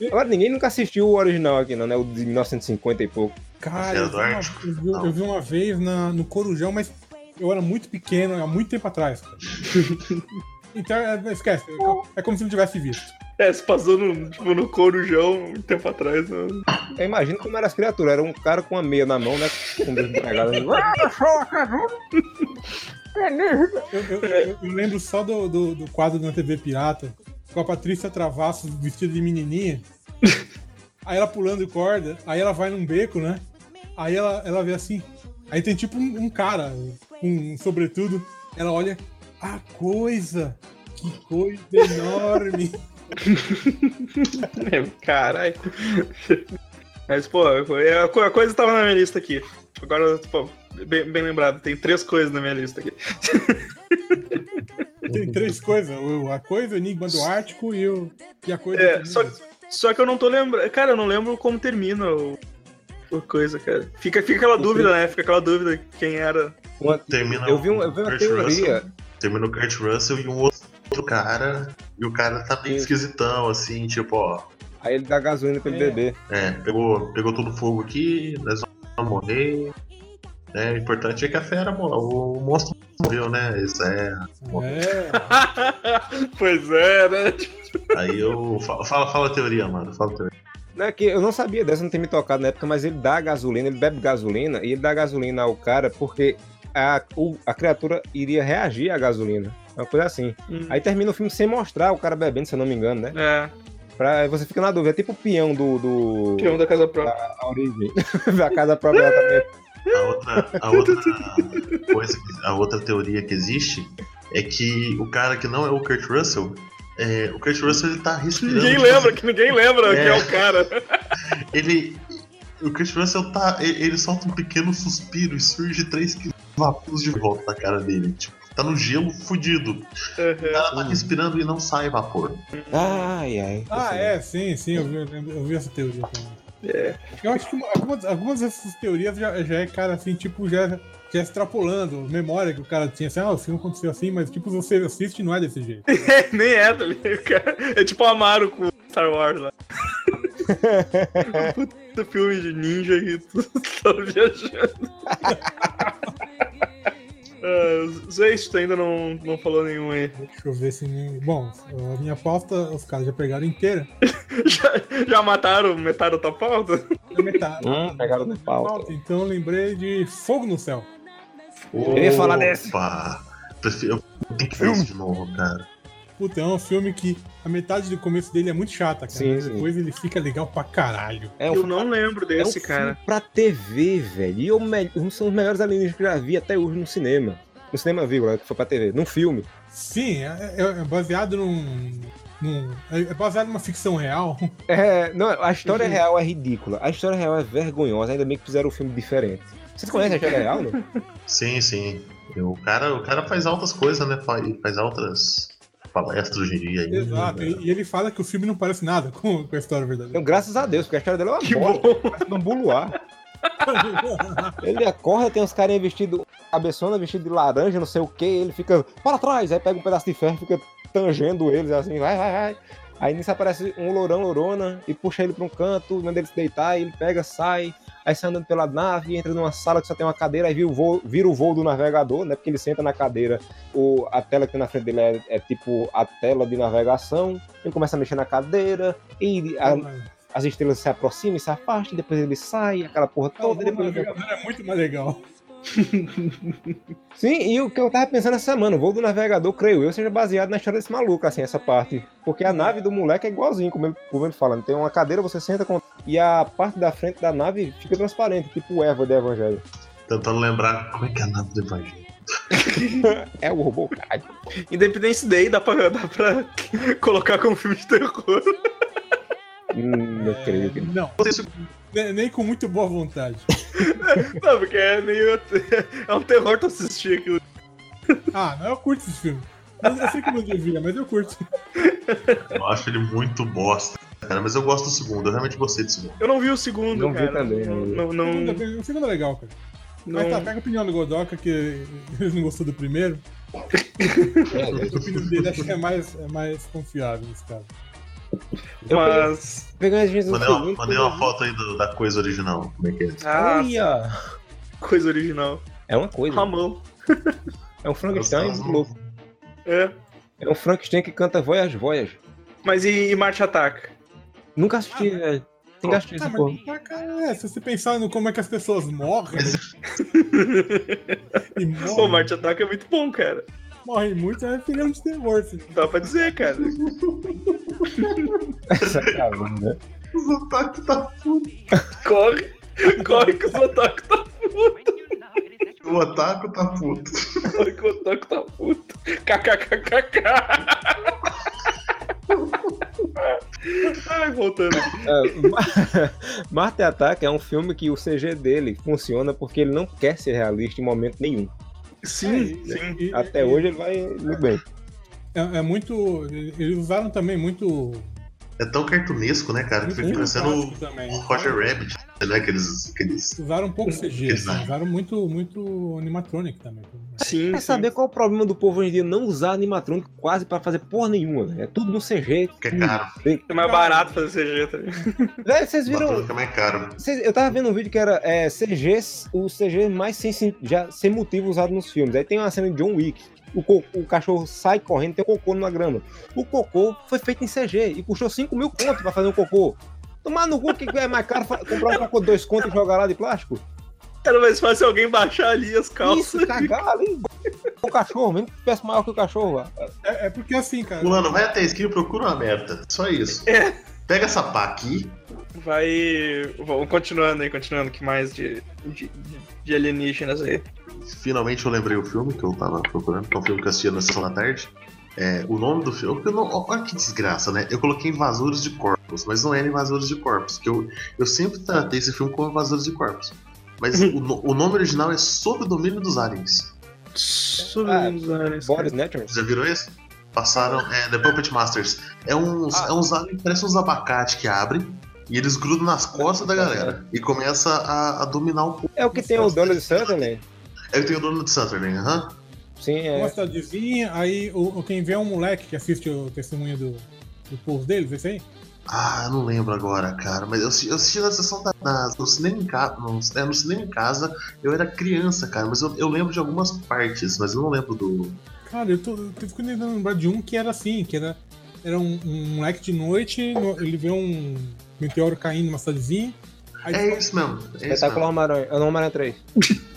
Agora, ninguém nunca assistiu o original aqui, não, né? O de 1950 e pouco. Cara, eu vi, uma, eu vi- eu vi uma vez na- no Corujão, mas eu era muito pequeno, há muito tempo atrás. então, é, esquece. É como se não tivesse visto. É, se passou no, tipo, no Corujão um tempo atrás. Né? Eu imagino como eram as criaturas. Era um cara com uma meia na mão, né? Com dois empregados. Eu, eu- eu- eu lembro só do, do, do quadro na TV Pirata, com a Patrícia Travassos vestida de menininha. Aí ela pulando corda, aí ela vai num beco, né? Aí ela, ela vê assim. Aí tem tipo um, um cara, um sobretudo. Ela olha, a coisa! Que coisa enorme! É, Caralho. Mas, pô, a coisa tava na minha lista aqui. Agora, pô, bem, bem lembrado, tem três coisas na minha lista aqui. Tem três coisas: o- a coisa, o enigma do Ártico e, o, e a coisa. É, do- só, só que eu não tô lembrando. Cara, eu não lembro como termina o, o coisa, cara. Fica, fica aquela dúvida, né? Fica aquela dúvida quem era. Uma- Termina Eu vi, um- o eu vi uma Kurt teoria. Russell, termina o Kurt Russell e um outro cara. E o cara tá bem Sim. esquisitão, assim, tipo, ó. Aí ele dá gasolina pra ele É. beber. É, pegou, pegou todo o fogo aqui, nós vamos morrer. É, o importante é que a fera, o monstro morreu, né? Isso é. É, pois é, né? Aí eu. Fala, fala, fala a teoria, mano. Fala a teoria. Não é que eu não sabia dessa, não tem me tocado na época, mas ele dá gasolina, ele bebe gasolina e ele dá gasolina ao cara porque a, o- a criatura iria reagir à gasolina. Uma coisa assim. Hum. Aí termina o filme sem mostrar o cara bebendo, se eu não me engano, né? É, Pra, aí você fica na dúvida. É tipo o peão do. do peão da casa própria. a origem. da casa própria também. A outra, a outra coisa, a outra teoria que existe é que o cara que não é o Kurt Russell, é, o Kurt Russell ele tá respirando. Ninguém tipo lembra, assim, que ninguém lembra É. que é o cara. ele, o Kurt Russell tá, ele, ele solta um pequeno suspiro e surge três vaporos de volta na cara dele. Tipo, tá no gelo fudido. O cara tá respirando e não sai vapor. Ai, ai. Ah, é, sim, sim, eu vi, eu vi essa teoria também. É. Eu acho que algumas, algumas dessas teorias já, já é, cara, assim, tipo, já, já extrapolando, memória que o cara tinha, assim, ah, o filme aconteceu assim, mas, tipo, você assiste não é desse jeito. É, nem é, tá ligado? cara? É tipo o Amaro com Star Wars lá. Puta filme de ninja e tu tá viajando. Uh, Zeist, tu ainda não, não falou nenhum aí. Deixa eu ver se... Bom, a minha pauta, os caras já pegaram inteira. Já, já mataram metade da tua pauta? É metade. Hum, pegaram no pau. Pauta, Então eu lembrei de Fogo no Céu. Eu ia falar! Prefiro- Eu tenho que ver isso de novo, cara. Puta, é um filme que a metade do começo dele é muito chata, cara. Sim, mas sim. depois ele fica legal pra caralho. É Eu filme- não lembro é um desse, filme cara. pra TV, velho. E o me- um são os melhores alienígenas que eu já vi até hoje no cinema. No cinema, vírgula, que foi pra TV. Num filme. Sim, é, é- é baseado num, num- É é baseado numa ficção real. É, não, a história Uhum. real é ridícula. A história real é vergonhosa. Ainda bem que fizeram um filme diferente. Vocês conhecem a história real, não? Sim, sim. O cara, o cara faz altas coisas, né? Faz, faz altas palestras hoje em dia. aí, Exato. né? E, ele fala que o filme não parece nada com, com a história verdadeira. Então, graças a Deus, porque a história dele é uma Que bosta. bom. Parece um buluar. Ele acorda, tem uns carinha vestido, cabeçona, vestido de laranja, não sei o que, ele fica para trás, aí pega um pedaço de ferro e fica tangendo eles assim, vai, vai, vai. Aí nisso aparece um lourão, lourona, e puxa ele pra um canto, manda ele se deitar, e ele pega, sai, aí sai andando pela nave, entra numa sala que só tem uma cadeira, aí vira o voo, vira o voo do navegador, né? Porque ele senta na cadeira, o, a tela que tem na frente dele é, é tipo a tela de navegação, ele começa a mexer na cadeira, e a- as estrelas se aproximam e se afastam, depois ele sai, aquela porra o toda, e depois navegador é muito mais legal. Sim, e o que eu tava pensando essa semana, o voo do navegador, creio eu, seja baseado na história desse maluco, assim, essa parte. Porque a nave do moleque é igualzinho, como ele, como ele fala. Tem uma cadeira, você senta com... e a parte da frente da nave fica transparente, tipo o Eva do Evangelho. Tentando lembrar como é que é a nave do Evangelho. É o robô, caralho. Independence Day dá pra, dá pra colocar como filme de terror. Hum, não creio que. Não, Ne- nem com muito boa vontade. Não, porque é meio. É um terror tu assistir aquilo. Ah, não, eu curto esse filme. Eu, eu sei que não devia, mas eu curto. eu acho ele muito bosta, cara. Mas eu gosto do segundo, eu realmente gostei do segundo. Eu não vi o segundo, Não vi cara. também, Não, não. não, O não, segundo é- O segundo é legal, cara. não- Mas tá, pega a opinião do Godoka, que ele não gostou do primeiro. É, A opinião dele acho que é mais, é mais confiável nesse caso. Mas. Pegar as do Mandei uma, mandei uma foto aí do- da coisa original. Como é que é? Ah, Olha! coisa original. É uma coisa. Ramon. É um Frankenstein louco. É. É um Frankenstein que canta Voyage Voyage. Mas e, e Marte Ataca? Nunca assisti, velho. Tem que assistir Ah, essa porra. tá, cara, é, se você pensar no como é que as pessoas morrem. e Pô, morrem, Marte Ataca é muito bom, cara. Morrem muito, é filme de terror. Assim. Dá pra dizer, cara. Sacanagem, né? Os ataques tá puto. Corre. Corre que o Otaku tá O ataque tá puto. Corre que o Otaku tá puto. KKKKK. Ai, voltando aqui. É, Ma- Marte Ataque é um filme que o CG dele funciona porque ele não quer ser realista em momento nenhum. Sim, É, sim. e- Até e- hoje ele vai muito bem. É, é muito. Eles usaram também muito. É tão cartunesco, né, cara? Que fica parecendo o. Roger Rabbit, né? Aqueles. aqueles... Usaram um pouco CG, assim, usaram muito, muito animatronic também. Sim, Quer sim. saber qual é o problema do povo hoje em dia não usar animatrônico quase pra fazer porra nenhuma, né? É tudo no CG. Que é caro. É mais barato fazer CG também. Velho, vocês viram. Fica mais caro. Vocês- eu tava vendo um vídeo que era é, CG, o CG mais sem, já, sem motivo usado nos filmes. Aí tem uma cena de John Wick. O, o cachorro sai correndo, tem um cocô na grama. O cocô foi feito em CG e custou 5 mil conto pra fazer um cocô. Tomar no cu que é mais caro comprar um cocô de dois contos e jogar lá de plástico? Era mais fácil alguém baixar ali as calças. Isso, cagar ali. O cachorro, mesmo que tivesse maior que o cachorro. É, é porque assim, cara. Fulano, vai até a esquina e procura uma merda. Só isso. É. Pega essa pá aqui. Vai. Vamos continuando aí, continuando. que mais de, de, de alienígenas aí? Finalmente eu lembrei o filme que eu tava procurando, que é um filme que eu assistia na sessão da tarde. É, o nome do filme. eu não- olha que desgraça, né? Eu coloquei Invasores de Corpos, mas não era Invasores de Corpos, que eu, eu sempre tratei esse filme como Invasores de Corpos. Mas o, o nome original é Sob o Domínio dos Aliens. Sobre Ah, os aliens. Boris? Já viram esse? Passaram. É, The Puppet Masters. É uns, Ah. é uns aliens, parece uns abacate que abrem. E eles grudam nas costas da galera. E começa a, a dominar o povo. É o que tem o Donald Sutherland? É que tem o dono de Sutherland, aham. Sim, Uma é. cidadezinha, aí o, o- quem vê é um moleque que assiste o testemunho do, do povo deles, esse aí? Ah, eu não lembro agora, cara. Mas eu, assisti- eu assisti na sessão da, na- no cinema em casa. No, é, no cinema em casa, eu era criança, cara. Mas eu, eu lembro de algumas partes, mas eu não lembro do. Cara, eu tô, eu tô ficando tentando lembrar de um que era assim, que era, era um, um moleque de noite, no- ele vê um meteoro caindo numa cidadezinha. É isso mesmo. É mesmo. Homem-Aranha. É o Homem-Aranha 3.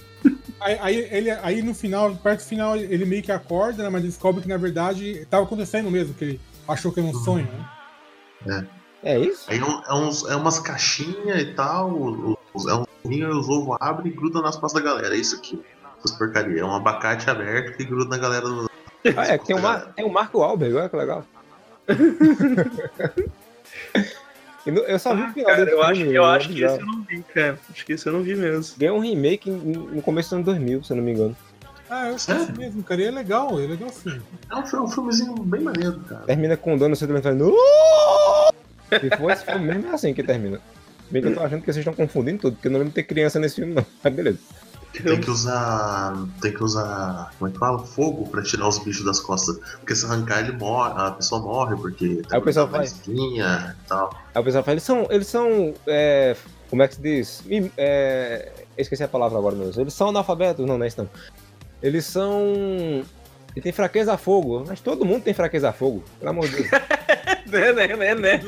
aí, aí ele, aí no final, perto do final, ele meio que acorda, né, mas descobre que na verdade tava acontecendo mesmo, que ele achou que era um sonho, né? É isso? Aí é, um- é uns, é umas caixinhas e tal. os- É um ninho, os ovos abrem e grudam nas costas da galera. É isso aqui. Essas porcaria. É um abacate aberto que gruda na galera do. Ah, é, tem o, Mar, tem o Marco Alberg, olha que legal. E no- eu só vi o final Cara, desse eu acho, filme, eu é acho que bizarro. esse eu não vi, cara. Acho que esse eu não vi mesmo. Ganhou um remake em- no começo do ano 2000, se eu não me engano. Ah, eu esqueci mesmo, cara. E é legal, é legal sim. É um, filme- um filmezinho bem maneiro, cara. Termina com o dono Sutherland falando. Se for esse filme mesmo, é assim que termina. Bem que eu tô achando que vocês estão confundindo tudo, porque eu não lembro de ter criança nesse filme, não. Mas beleza. Tem que usar. Tem que usar. Como é que fala? Fogo pra tirar os bichos das costas. Porque se arrancar, ele morre. A pessoa morre, porque. Aí o pessoal faz. espinha e tal. Aí o pessoal fala, eles são. Eles são. é, como é que se diz? É, esqueci a palavra agora, Deus. Eles são analfabetos? Não, não é isso não. Eles são. Ele tem fraqueza a fogo, mas todo mundo tem fraqueza a fogo, pelo amor de Deus. Né, né, né, né.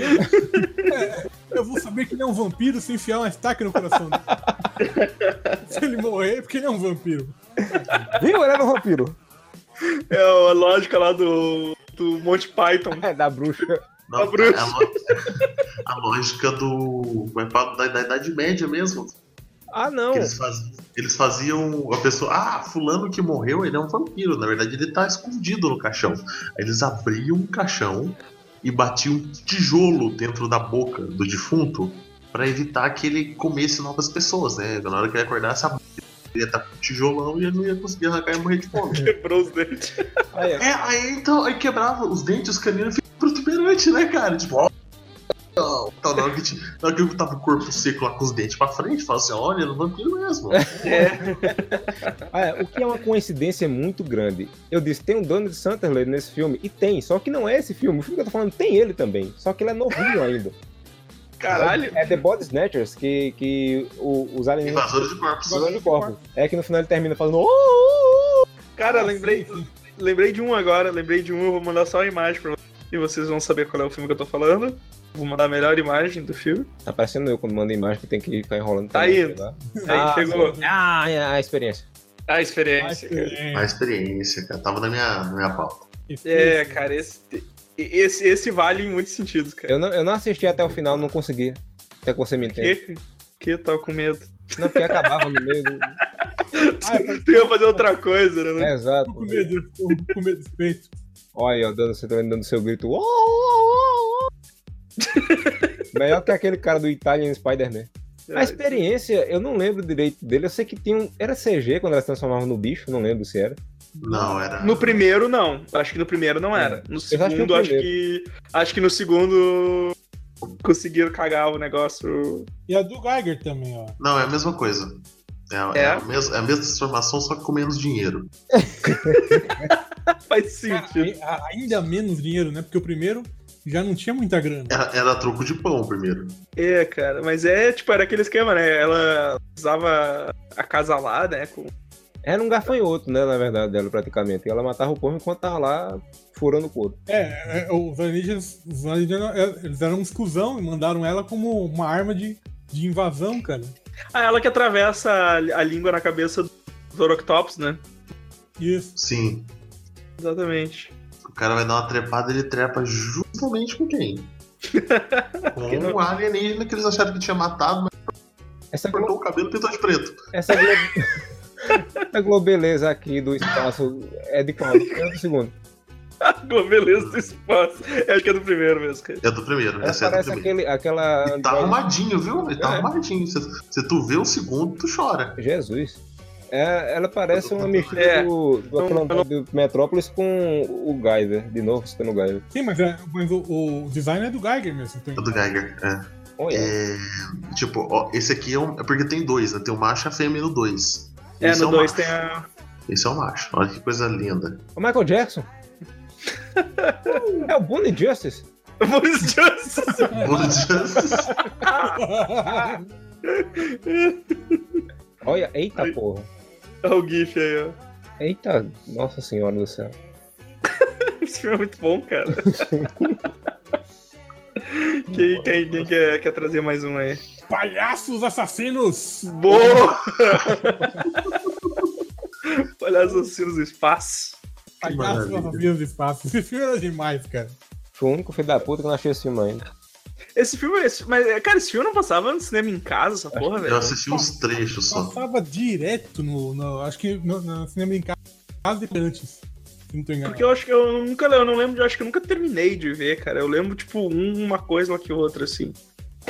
Eu vou saber que ele é um vampiro se enfiar uma estaca no coração dele. se ele morrer, é porque ele é um vampiro. Viu? Ele era um vampiro. É a lógica lá do, do Monty Python. É, da bruxa. Não, A bruxa. é a, lo- a lógica do. Como é? Da, da Idade Média mesmo. Ah, não. Eles, faz- eles faziam a pessoa. Ah, fulano que morreu, ele é um vampiro. Na verdade, ele tá escondido no caixão. Aí eles abriam o caixão e batia um tijolo dentro da boca do defunto pra evitar que ele comesse novas pessoas, né? Na hora que ele acordasse, a ele ia estar com um tijolão e ele não ia conseguir arrancar e morrer de fome. Quebrou os dentes. Aí, É, aí então, aí quebrava os dentes, os caninos ficam protuberantes, né, cara? Tipo, ó. Na hora que, na hora que eu tava o corpo seco lá com os dentes pra frente, fala assim: olha, no vampiro mesmo. Ah, é, o que é uma coincidência muito grande. Eu disse, tem um Donald Sutherland nesse filme, e tem, só que não é esse filme. O filme que eu tô falando tem ele também, só que ele é novinho ainda. Caralho. É The Body Snatchers, que, que os alienígenas Invasores de corpos. usam de corpo. É que no final ele termina falando. "Oh, oh, oh". Cara, lembrei, lembrei de um agora, lembrei de um, eu vou mandar só a imagem pra vocês. E vocês vão saber qual é o filme que eu tô falando. Vou mandar a melhor imagem do filme. Tá parecendo eu quando mando imagem que tem que ficar enrolando. Tá sei lá. Aí Ah, chegou Ah, é a experiência. a experiência. cara. É, A experiência, cara. Tava na minha, na minha pauta. É, cara, esse, esse, esse vale em muitos sentidos, cara. Eu não, eu não assisti até o final, não consegui. Até que você me entende. Que, que tava com medo. Não, porque acabava no meio do. Ah, eu Tu ia fazer outra coisa, né? É, exato. tô com medo, tô com medo de peito. Olha aí, ó, dando, você também dando seu grito. "Oh, oh, oh, oh". Melhor que aquele cara do Italian Spider-Man. A experiência, eu não lembro direito dele. Eu sei que tinha um. Era CG quando ela se transformava no bicho, não lembro se era. Não, era. No primeiro, não. Acho que no primeiro não era. No acho que no segundo, acho que. Acho que no segundo. Conseguiram cagar o negócio. E a do Geiger também, ó. Não, é a mesma coisa. É, é É? a, mesma, é a mesma transformação, só que com menos dinheiro. Faz Cara, sentido. a- ainda menos dinheiro, né? Porque o primeiro já não tinha muita grana. Era, era troco de pão primeiro. É, cara, mas é, tipo, era aquele esquema, né? Ela usava a casa lá, né? Com... Era um gafanhoto, né, na verdade, dela praticamente. E ela matava o povo enquanto tava lá furando o couro. É, é, os alienígenas, os alienígenas, eles eram uns cuzão e mandaram ela como uma arma de, de invasão, cara. Ah, ela que atravessa a, a língua na cabeça do Oroctopus, né? Isso. Sim. Exatamente. O cara vai dar uma trepada, ele trepa justamente com quem? com não- o alienígena que eles acharam que tinha matado, mas Essa, cortou o cabelo e pintou de preto. essa, glo... essa globeleza aqui do espaço é de qual? Ou do segundo? A beleza do espaço. É, acho que é do primeiro mesmo, cara. É do primeiro, Ela essa é do primeiro. aquele, aquela. E tá arrumadinho, viu? Ele tá É. arrumadinho. Se, se tu vê o segundo, tu chora. Jesus. É, ela parece uma mistura É. do, do, Não, Atlanta- do Metrópolis com o Geyser, de novo citando o Geyser. Sim, mas, é, mas o, o design é do Geiger mesmo. Então, É do Geiger. É. Olha, É, tipo, ó, esse aqui é um. É porque tem dois, né? Tem o macho e a fêmea no dois. É, Esse no o 2 macho. tem a. Esse é o macho. Olha que coisa linda. o Michael Jackson. é o Bonnie Justice. Boris Johnson. Olha, eita porra. Olha o GIF aí, ó. Eita, nossa senhora do céu. Esse filme é muito bom, cara. quem quem, quem quer, quer trazer mais um aí? Palhaços assassinos! Boa! Palhaços assassinos do espaço. Palhaços assassinos do espaço. Esse filme era demais, cara. Foi o único filho da puta que não achei esse filme ainda. Esse filme, esse, mas, cara, esse filme não passava no cinema em casa, essa porra, Eu velho. assisti uns trechos só. Passava direto no. no- acho que no, no cinema em casa de antes. Se não tô enganado. Porque eu acho que eu nunca, eu não lembro, eu acho que eu nunca terminei de ver, cara. Eu lembro, tipo, um- uma coisa lá que outra, assim.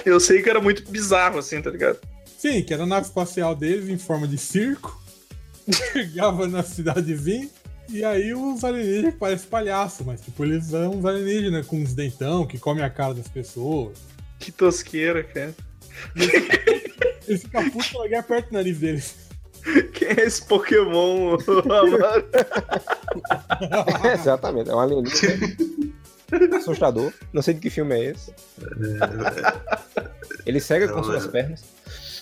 Eu sei que era muito bizarro, assim, tá ligado? Sim, que era a nave espacial deles em forma de circo. Chegava na cidadezinha. E aí os alienígenas parecem palhaço, mas tipo, eles são uns alienígenas com uns dentão que comem a cara das pessoas. Que tosqueira, cara. Putos pra ganhar perto do nariz deles. Quem é esse Pokémon, Amaro? Exatamente, é um alienígena. Assustador. Não sei de que filme é esse. Ele segue com suas é. pernas.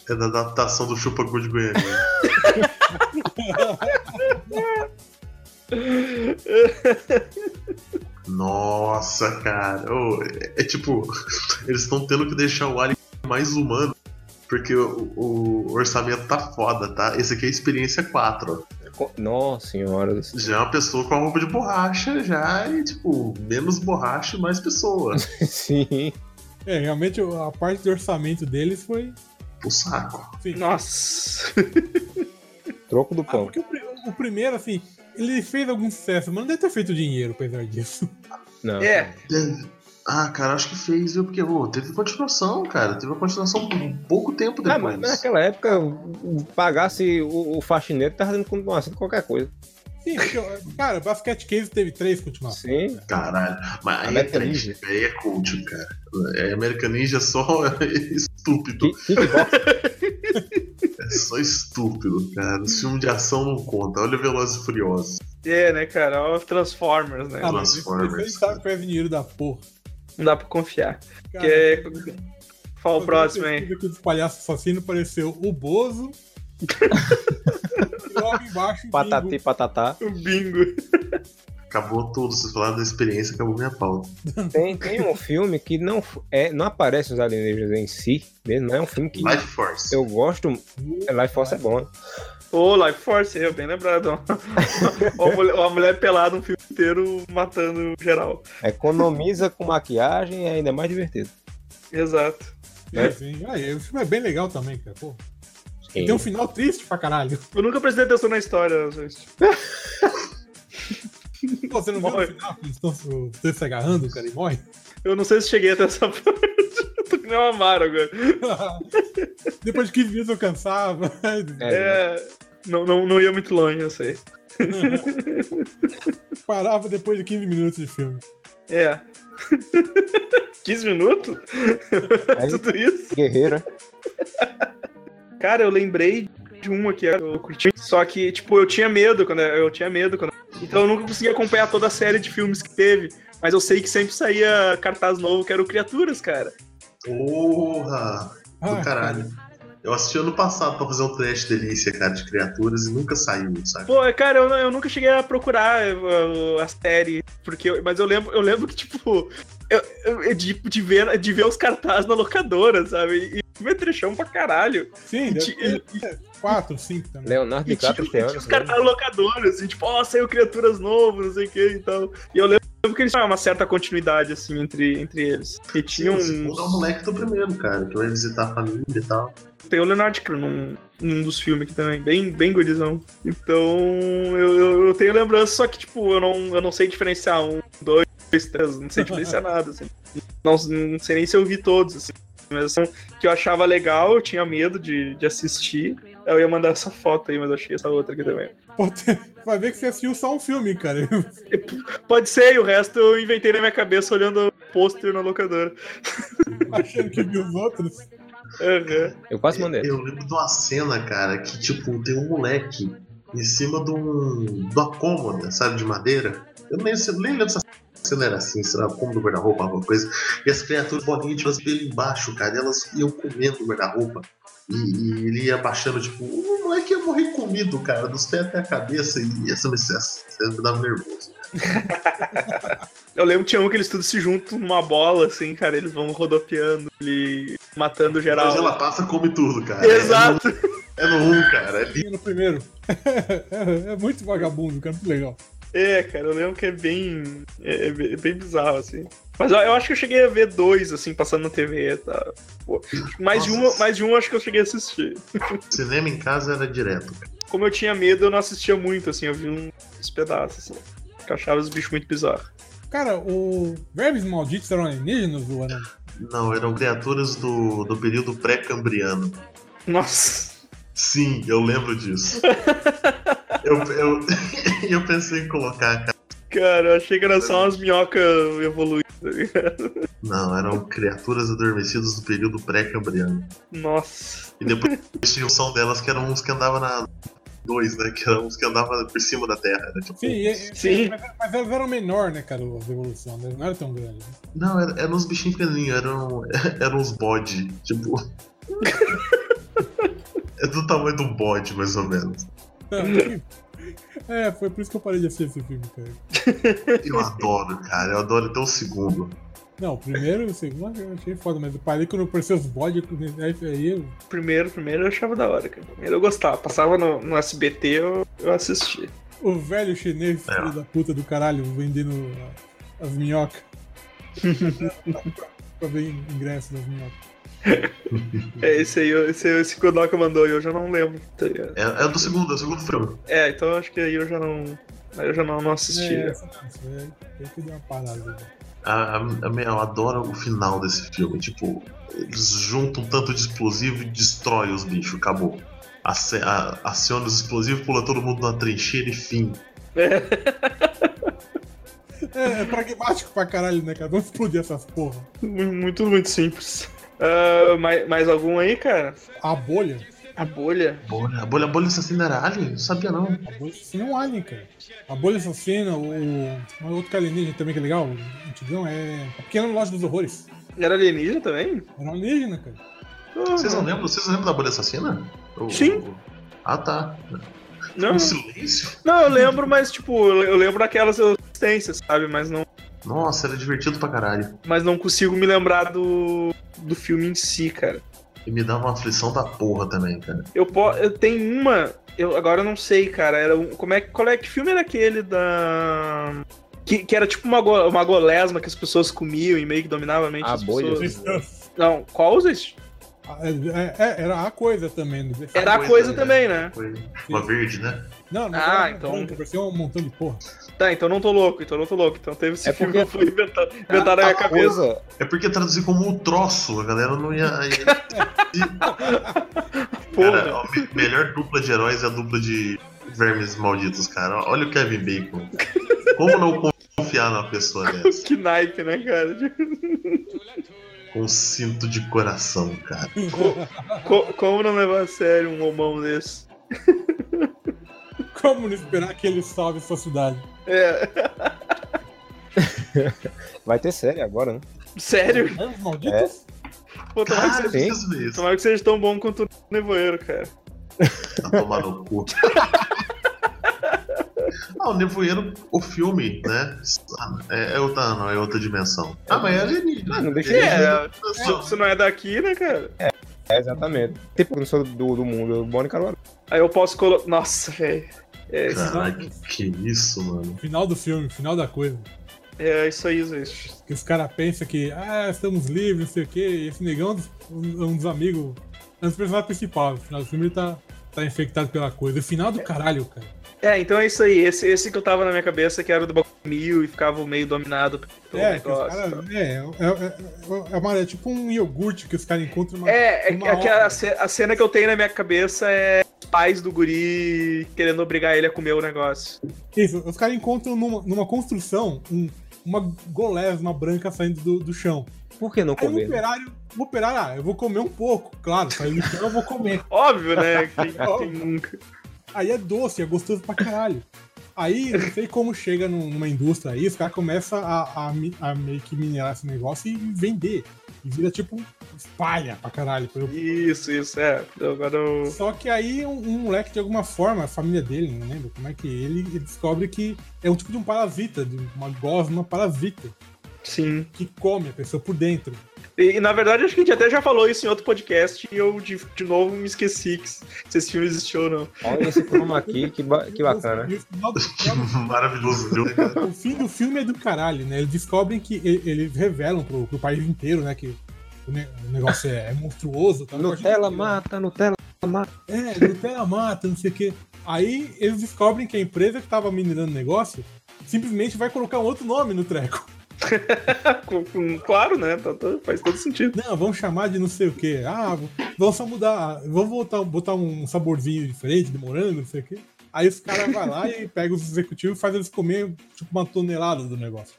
É da adaptação do Chupa Good Goiânia. Nossa, cara. Ô, é, é tipo, eles estão tendo que deixar o Alien mais humano. Porque o, o orçamento tá foda, tá? Esse aqui é a experiência 4, ó. Co- Nossa senhora. Já é uma pessoa com a roupa de borracha, já e, tipo, menos borracha e mais pessoa. Sim. É, realmente a parte do orçamento deles foi. Pro saco. Assim, Nossa. Troco do ah, pão. porque o, o primeiro, assim, ele fez algum sucesso, mas não deve ter feito dinheiro apesar disso. Não. É, Ah, cara, acho que fez, viu? Porque ô, teve continuação, cara. Teve uma continuação por pouco tempo Ah, depois. mas naquela época, pagasse o, o faxineiro, tava dando continuação de qualquer coisa. Sim, porque, cara, Basket Case teve três continuações. Sim. Caralho. Mas aí é Ninja. aí é cult, cara. É American Ninja só estúpido. Ki- Kickbox. É só estúpido, cara. Esse filme de ação não conta. Olha Velozes e Furiosos. É, né, cara? Ó, Transformers, né? Ah, mas Transformers. esse aí tá com dinheiro da porra. Não dá pra confiar. Cara, Que é- Qual o próximo aí? pesquisei aqui dos palhaços assassinos apareceu o Bozo. e logo embaixo o Patati, Bingo. patatá. O bingo. Acabou tudo. Vocês falaram da experiência, acabou minha pauta. Tem, tem um filme que não, é, não aparece os alienígenas em si, mesmo, mas é um filme que Life Force. eu gosto. é, Life Force é bom. né? Ô, Life Force, eu bem lembrado. ó. a, mulher, a mulher pelada um filme inteiro matando geral. Economiza com maquiagem e é ainda mais divertido. Exato. Sim. Aí, o filme é bem legal também, cara. Pô. Sim. Tem um final triste pra caralho. Eu nunca prestei atenção na história. gente. Você não viu Morre. no final que eles estão se- se agarrando, o cara e morre? Eu não sei se cheguei até essa parte. Eu tô que nem uma Amaro agora. Depois de 15 minutos eu cansava. É, É. Não, não, não ia muito longe, eu sei. Parava depois de 15 minutos de filme. É. 15 minutos? Aí- Tudo isso? Guerreiro, Cara, eu lembrei de um aqui, eu curti. Só que, tipo, eu tinha medo quando eu tinha medo quando. Então eu nunca consegui acompanhar toda a série de filmes que teve. Mas eu sei que sempre saía cartaz novo que era o Criaturas, cara. Porra! Do Ah, caralho. Eu assisti ano passado pra fazer um trash delícia, cara, de criaturas e nunca saiu, sabe? Pô, cara, eu, eu nunca cheguei a procurar uh, a série, porque eu- mas eu lembro, eu lembro que, tipo, eu, eu- de, de, ver, de ver os cartazes na locadora, sabe? E me trechão pra caralho. Sim, deve E, 4, 5 também. Leonardo e DiCaprio tinha tem os cartazes locadores, assim, tipo, ó, saiu criaturas novas, não sei o que e tal. E eu lembro que eles tinham uma certa continuidade, assim, entre, entre eles. E tinha segundo é o um. moleque do primeiro, cara, que vai visitar a família e tal. Tem o Leonardo DiCaprio num, num dos filmes aqui também, bem, bem gurizão. Então, eu, eu, eu tenho lembrança, só que, tipo, eu não, eu não sei diferenciar um, dois, três, não sei diferenciar nada, assim. Não, não sei nem se eu vi todos, assim. Mas assim, que eu achava legal, eu tinha medo de, de assistir. Eu ia mandar essa foto aí, mas eu achei essa outra aqui também. Vai ver que você assistiu só um filme, cara. Pode ser, e o resto eu inventei na minha cabeça olhando o pôster na locadora. Achando que viu os outros. Uhum. Eu quase mandei. Eu lembro de uma cena, cara, que, tipo, tem um moleque em cima de, um, de uma cômoda, sabe, de madeira. Eu nem, sei- nem lembro se a cena era assim, sei lá, como do guarda-roupa, alguma coisa. E as criaturas bolinhas as pelo embaixo, cara, e elas iam comendo o guarda-roupa. E, e ele ia baixando, tipo, o moleque ia morrer comido, cara, dos pés até a cabeça. E essa cena me dava nervoso. Eu lembro que tinha um que eles todos se juntam numa bola, assim, cara, eles vão rodopiando, ele matando Mas geral. ela passa come tudo, cara. Exato. É no 1, um, cara. É no primeiro. É, é muito vagabundo, cara. Muito legal. É, cara, eu lembro que é bem. É, é bem bizarro, assim. Mas eu, eu acho que eu cheguei a ver dois, assim, passando na TV, tá? Pô, mais, de um, mais de um acho que eu cheguei a assistir. Cinema em casa era direto. Como eu tinha medo, eu não assistia muito, assim, eu vi uns pedaços, assim. Eu achava os bichos muito bizarros. Cara, o Vermes Malditos eram alienígenas Aranha? Não, eram criaturas do, do período pré-cambriano. Nossa. Sim, eu lembro disso. eu, eu, eu pensei em colocar, cara. Cara, eu achei que era só umas minhocas evoluídas. tá ligado? Não, eram criaturas adormecidas do período pré-cambriano. Nossa. E depois tinha o som delas que eram uns que andavam na. Dois, né? Que eram uns que andavam por cima da Terra. Era tipo. Sim, e- Sim. Mas, mas elas eram menor, né, cara, a evolução. né? Não era tão grande. né? Não, era- eram uns bichinhos pequenininhos, eram, eram uns bode. Tipo. É do tamanho um bode, mais ou menos. É, foi por isso que eu parei de assistir esse filme, cara. Eu adoro, cara. Eu adoro até o segundo. Não, o primeiro e o segundo eu achei foda, mas eu parei quando apareceu os bodes, aí, aí eu... Primeiro, primeiro eu achava da hora, cara. Primeiro eu gostava. Passava no, no SBT, eu, eu assistia. o velho chinês, É. filho da puta do caralho, vendendo as minhocas. pra ver ingresso das minhocas. É, esse aí, esse, esse Kodoka mandou e eu já não lembro, tá ligado? É, é do segundo, é o segundo filme. É, então eu acho que aí eu já não. Aí eu já não, não assisti. É, essa aí que deu uma parada. né? A, a, a- eu adoro o final desse filme. Tipo, eles juntam tanto de explosivo e destrói os bichos. Acabou. Ace- a- Aciona os explosivos, pula todo mundo na trincheira e fim. É, é pragmático pra caralho, né, cara? Vamos explodir essas porra. Mu- Muito, muito simples. Ah, mais, mais algum aí, cara? A bolha. A bolha? Bolha, a bolha, a bolha assassina era alien? Não sabia não. A bolha assassina é um alien, cara. A bolha assassina, o. o outro alienígena também que é legal, o antigão, é. A pequena loja dos horrores. Era alienígena também? Era um alienígena, cara. Vocês não lembram? Vocês não lembram da bolha assassina? O- Sim. o- Ah tá. Não, Um silêncio? não, eu lembro, mas tipo, eu lembro daquelas existências, sabe? Mas não, Nossa, era divertido pra caralho. mas não consigo me lembrar do, do filme em si, cara. E me dava uma aflição da porra também, cara. Eu, po, eu tenho uma, eu agora eu não sei, cara. Era um, como é, qual é que filme era aquele da. Que, que era tipo uma, go- uma golesma que as pessoas comiam e meio que dominava a mente A das bolha? pessoas. Não, qual os É, é, era a coisa também. né? Era a coisa também, né? Foi uma verde, né? Não, não Ah, era então- parecia um montão de porra. Tá, então não tô louco, então não tô louco. Então teve esse É filme porque- que foi inventado, inventado na minha A cabeça. coisa, É porque traduzir como um troço, a galera não ia. Porra. Cara, a me- melhor dupla de heróis é a dupla de vermes malditos, cara. Olha o Kevin Bacon. Como não confiar numa pessoa dessa? Que naipe, né, cara? Com um cinto de coração, cara. Co- como não levar a sério um homão desse? Como não esperar que ele salve sua cidade? É, vai ter série agora, né? sério? É, os malditos? Pô, tomara que, Cara, seja, ver isso. tomara que seja tão bom quanto o Nevoeiro, cara. Tá tomar no cu. Ah, o Nevoeiro, o filme, né? É, é outra, não, é outra dimensão. Ah, mas é alienígena. Ah, não deixa É, se, Só- se não é daqui, né, cara? É, exatamente. Tipo, eu não sou do, do mundo, o Bonnie Caruaru. Aí eu posso colocar. Nossa, velho. É, isso- Caralho, que isso, mano. Final do filme, final da coisa. é isso aí, gente. Que os caras pensam que, ah, estamos livres, não sei o quê. E esse negão é um dos- um, um dos amigos. É um dos personagens principais. No final do filme ele tá, tá infectado pela coisa. O final do caralho, cara. É, então é isso aí. Esse, esse que eu tava na minha cabeça, que era o do Mil e ficava meio dominado pelo É, negócio. cara, é, é, é, é, uma- é tipo um iogurte que os caras encontram uma, É, é, uma é que a, a cena que eu tenho na minha cabeça é os pais do guri querendo obrigar ele a comer o negócio. Isso, os caras encontram numa, numa construção um- uma golesma branca saindo do, do chão. Por que não Aí o comer? operário, o operário, ah, eu vou comer um pouco, claro, saiu do chão, eu vou comer. Óbvio, né? Quem, quem nunca. Aí é doce, é gostoso pra caralho. Aí, não sei como chega num- numa indústria aí, os caras começam a, a a meio que minerar esse negócio e vender. E vira tipo espalha pra caralho. Isso, isso, é. Agora eu. Só que aí um, um moleque, de alguma forma, a família dele, não lembro como é que ele, ele descobre que é um tipo de um parasita, de uma gosma parasita, Sim. que come a pessoa por dentro. E, e, na verdade, acho que a gente até já falou isso em outro podcast e eu de, de novo me esqueci que, se esse filme existiu ou não. Olha esse chroma aqui, que, ba- que bacana. Do- Maravilhoso, viu? o fim do filme é do caralho, né? Eles descobrem que eles revelam pro, pro país inteiro, né? Que o, ne- o negócio é, é monstruoso. Tá? Nutella mata, Nutella mata. É, Nutella mata, não sei o quê. Aí eles descobrem que a empresa que tava minerando o negócio simplesmente vai colocar um outro nome no treco. Claro, né? Tá- tá- faz todo sentido. Não, vamos chamar de não sei o quê. Ah, vamos só mudar. Vamos botar, botar um saborzinho diferente de morango, não sei o quê. Aí os caras vão lá e pegam os executivos e fazem eles comer tipo uma tonelada do negócio.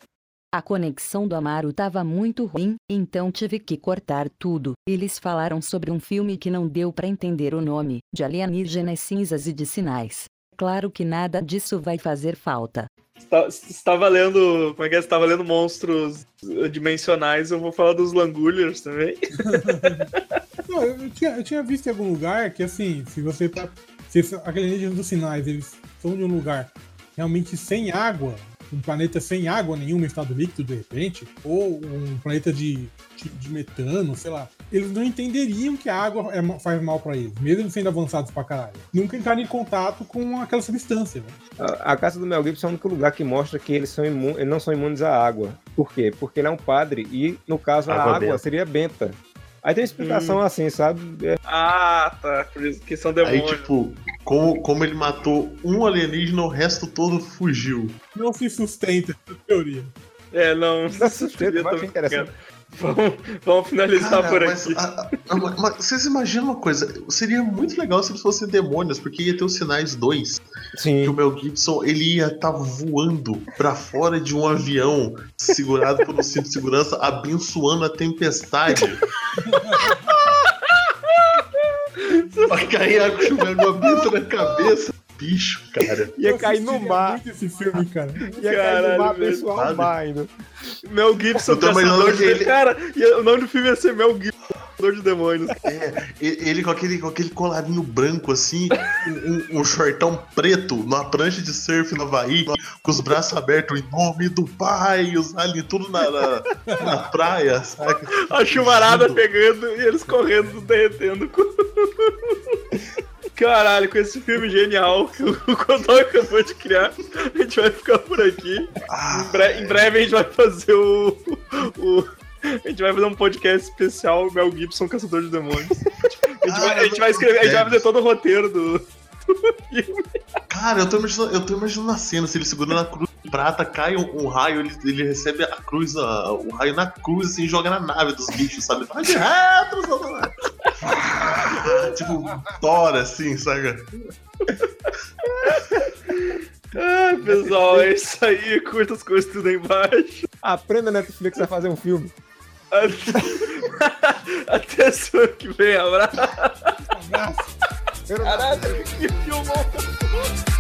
A conexão do Amaro tava muito ruim, então tive que cortar tudo. Eles falaram sobre um filme que não deu pra entender o nome, de alienígenas cinzas e de sinais. Claro que nada disso vai fazer falta. Tá- Você tava lendo. Como é que é? Você lendo monstros dimensionais, eu vou falar dos Langulers também. Não, eu, tinha, eu tinha visto em algum lugar que, assim, se você tá. Se alienígenas dos sinais eles são de um lugar realmente sem água, um planeta sem água nenhuma estado líquido de repente, ou um planeta de, de, de metano, sei lá, eles não entenderiam que a água é faz mal pra eles, mesmo sendo avançados pra caralho. Nunca entraram em contato com aquela substância, né? A, a casa do Mel Gibson é o único lugar que mostra que eles, são imu- eles não são imunes à água. Por quê? Porque ele é um padre e, no caso, a Água água benta. seria benta. Aí tem uma explicação assim, sabe? É, Ah, tá. Por isso que são Aí, demônios. tipo, como, como ele matou um alienígena, o resto todo fugiu. Não se sustenta essa teoria. É, não. Cedo, mas achei interessante. Vamos, vamos finalizar Cara, por mas, aqui. a- a- mas- mas vocês imaginam uma coisa? Seria muito legal se eles fossem demônios, porque ia ter os sinais 2. Sim. Que o Mel Gibson ele ia estar voando pra fora de um avião, segurado por um cinto de segurança, abençoando a tempestade. Vai cair água chovendo uma benta na cabeça. Bicho, cara. Ia cair no mar. muito esse filme, cara. Ia cair Caralho, no mar, velho. abençoar o Sabe? mar ainda. Mel Gibson, imaginando caçador de... ele- Cara, e o nome do filme ia ser Mel Gibson, caçador de demônios. É, ele com aquele, com aquele colarinho branco assim, um, um- shortão preto, numa prancha de surf no Havaí, com os braços abertos, em nome do pai, os aliens tudo na, na, na praia, sabe? A chuvarada pegando e eles correndo, derretendo. Caralho, com esse filme genial que o Godoy acabou de criar, a gente vai ficar por aqui. Ah, Em, bre- em breve a gente vai fazer o, o- A gente vai fazer um podcast especial Mel Gibson, Caçador de Demônios. A gente, vai, a gente vai escrever, a gente vai fazer todo o roteiro do. Cara, eu tô imaginando, eu tô imaginando a cena, se ele segurando a cruz de prata, cai um, um raio, ele, ele recebe a cruz, a- o raio na cruz assim, e joga na nave dos bichos, sabe? Vai de! Ah, tipo, tora assim, saca? Ah, pessoal, é isso aí. Curta as coisas tudo aí embaixo. Aprenda na Netflix a fazer um filme. Até, Até semana que vem. Abraço. Abraço. Caralho, que filmão.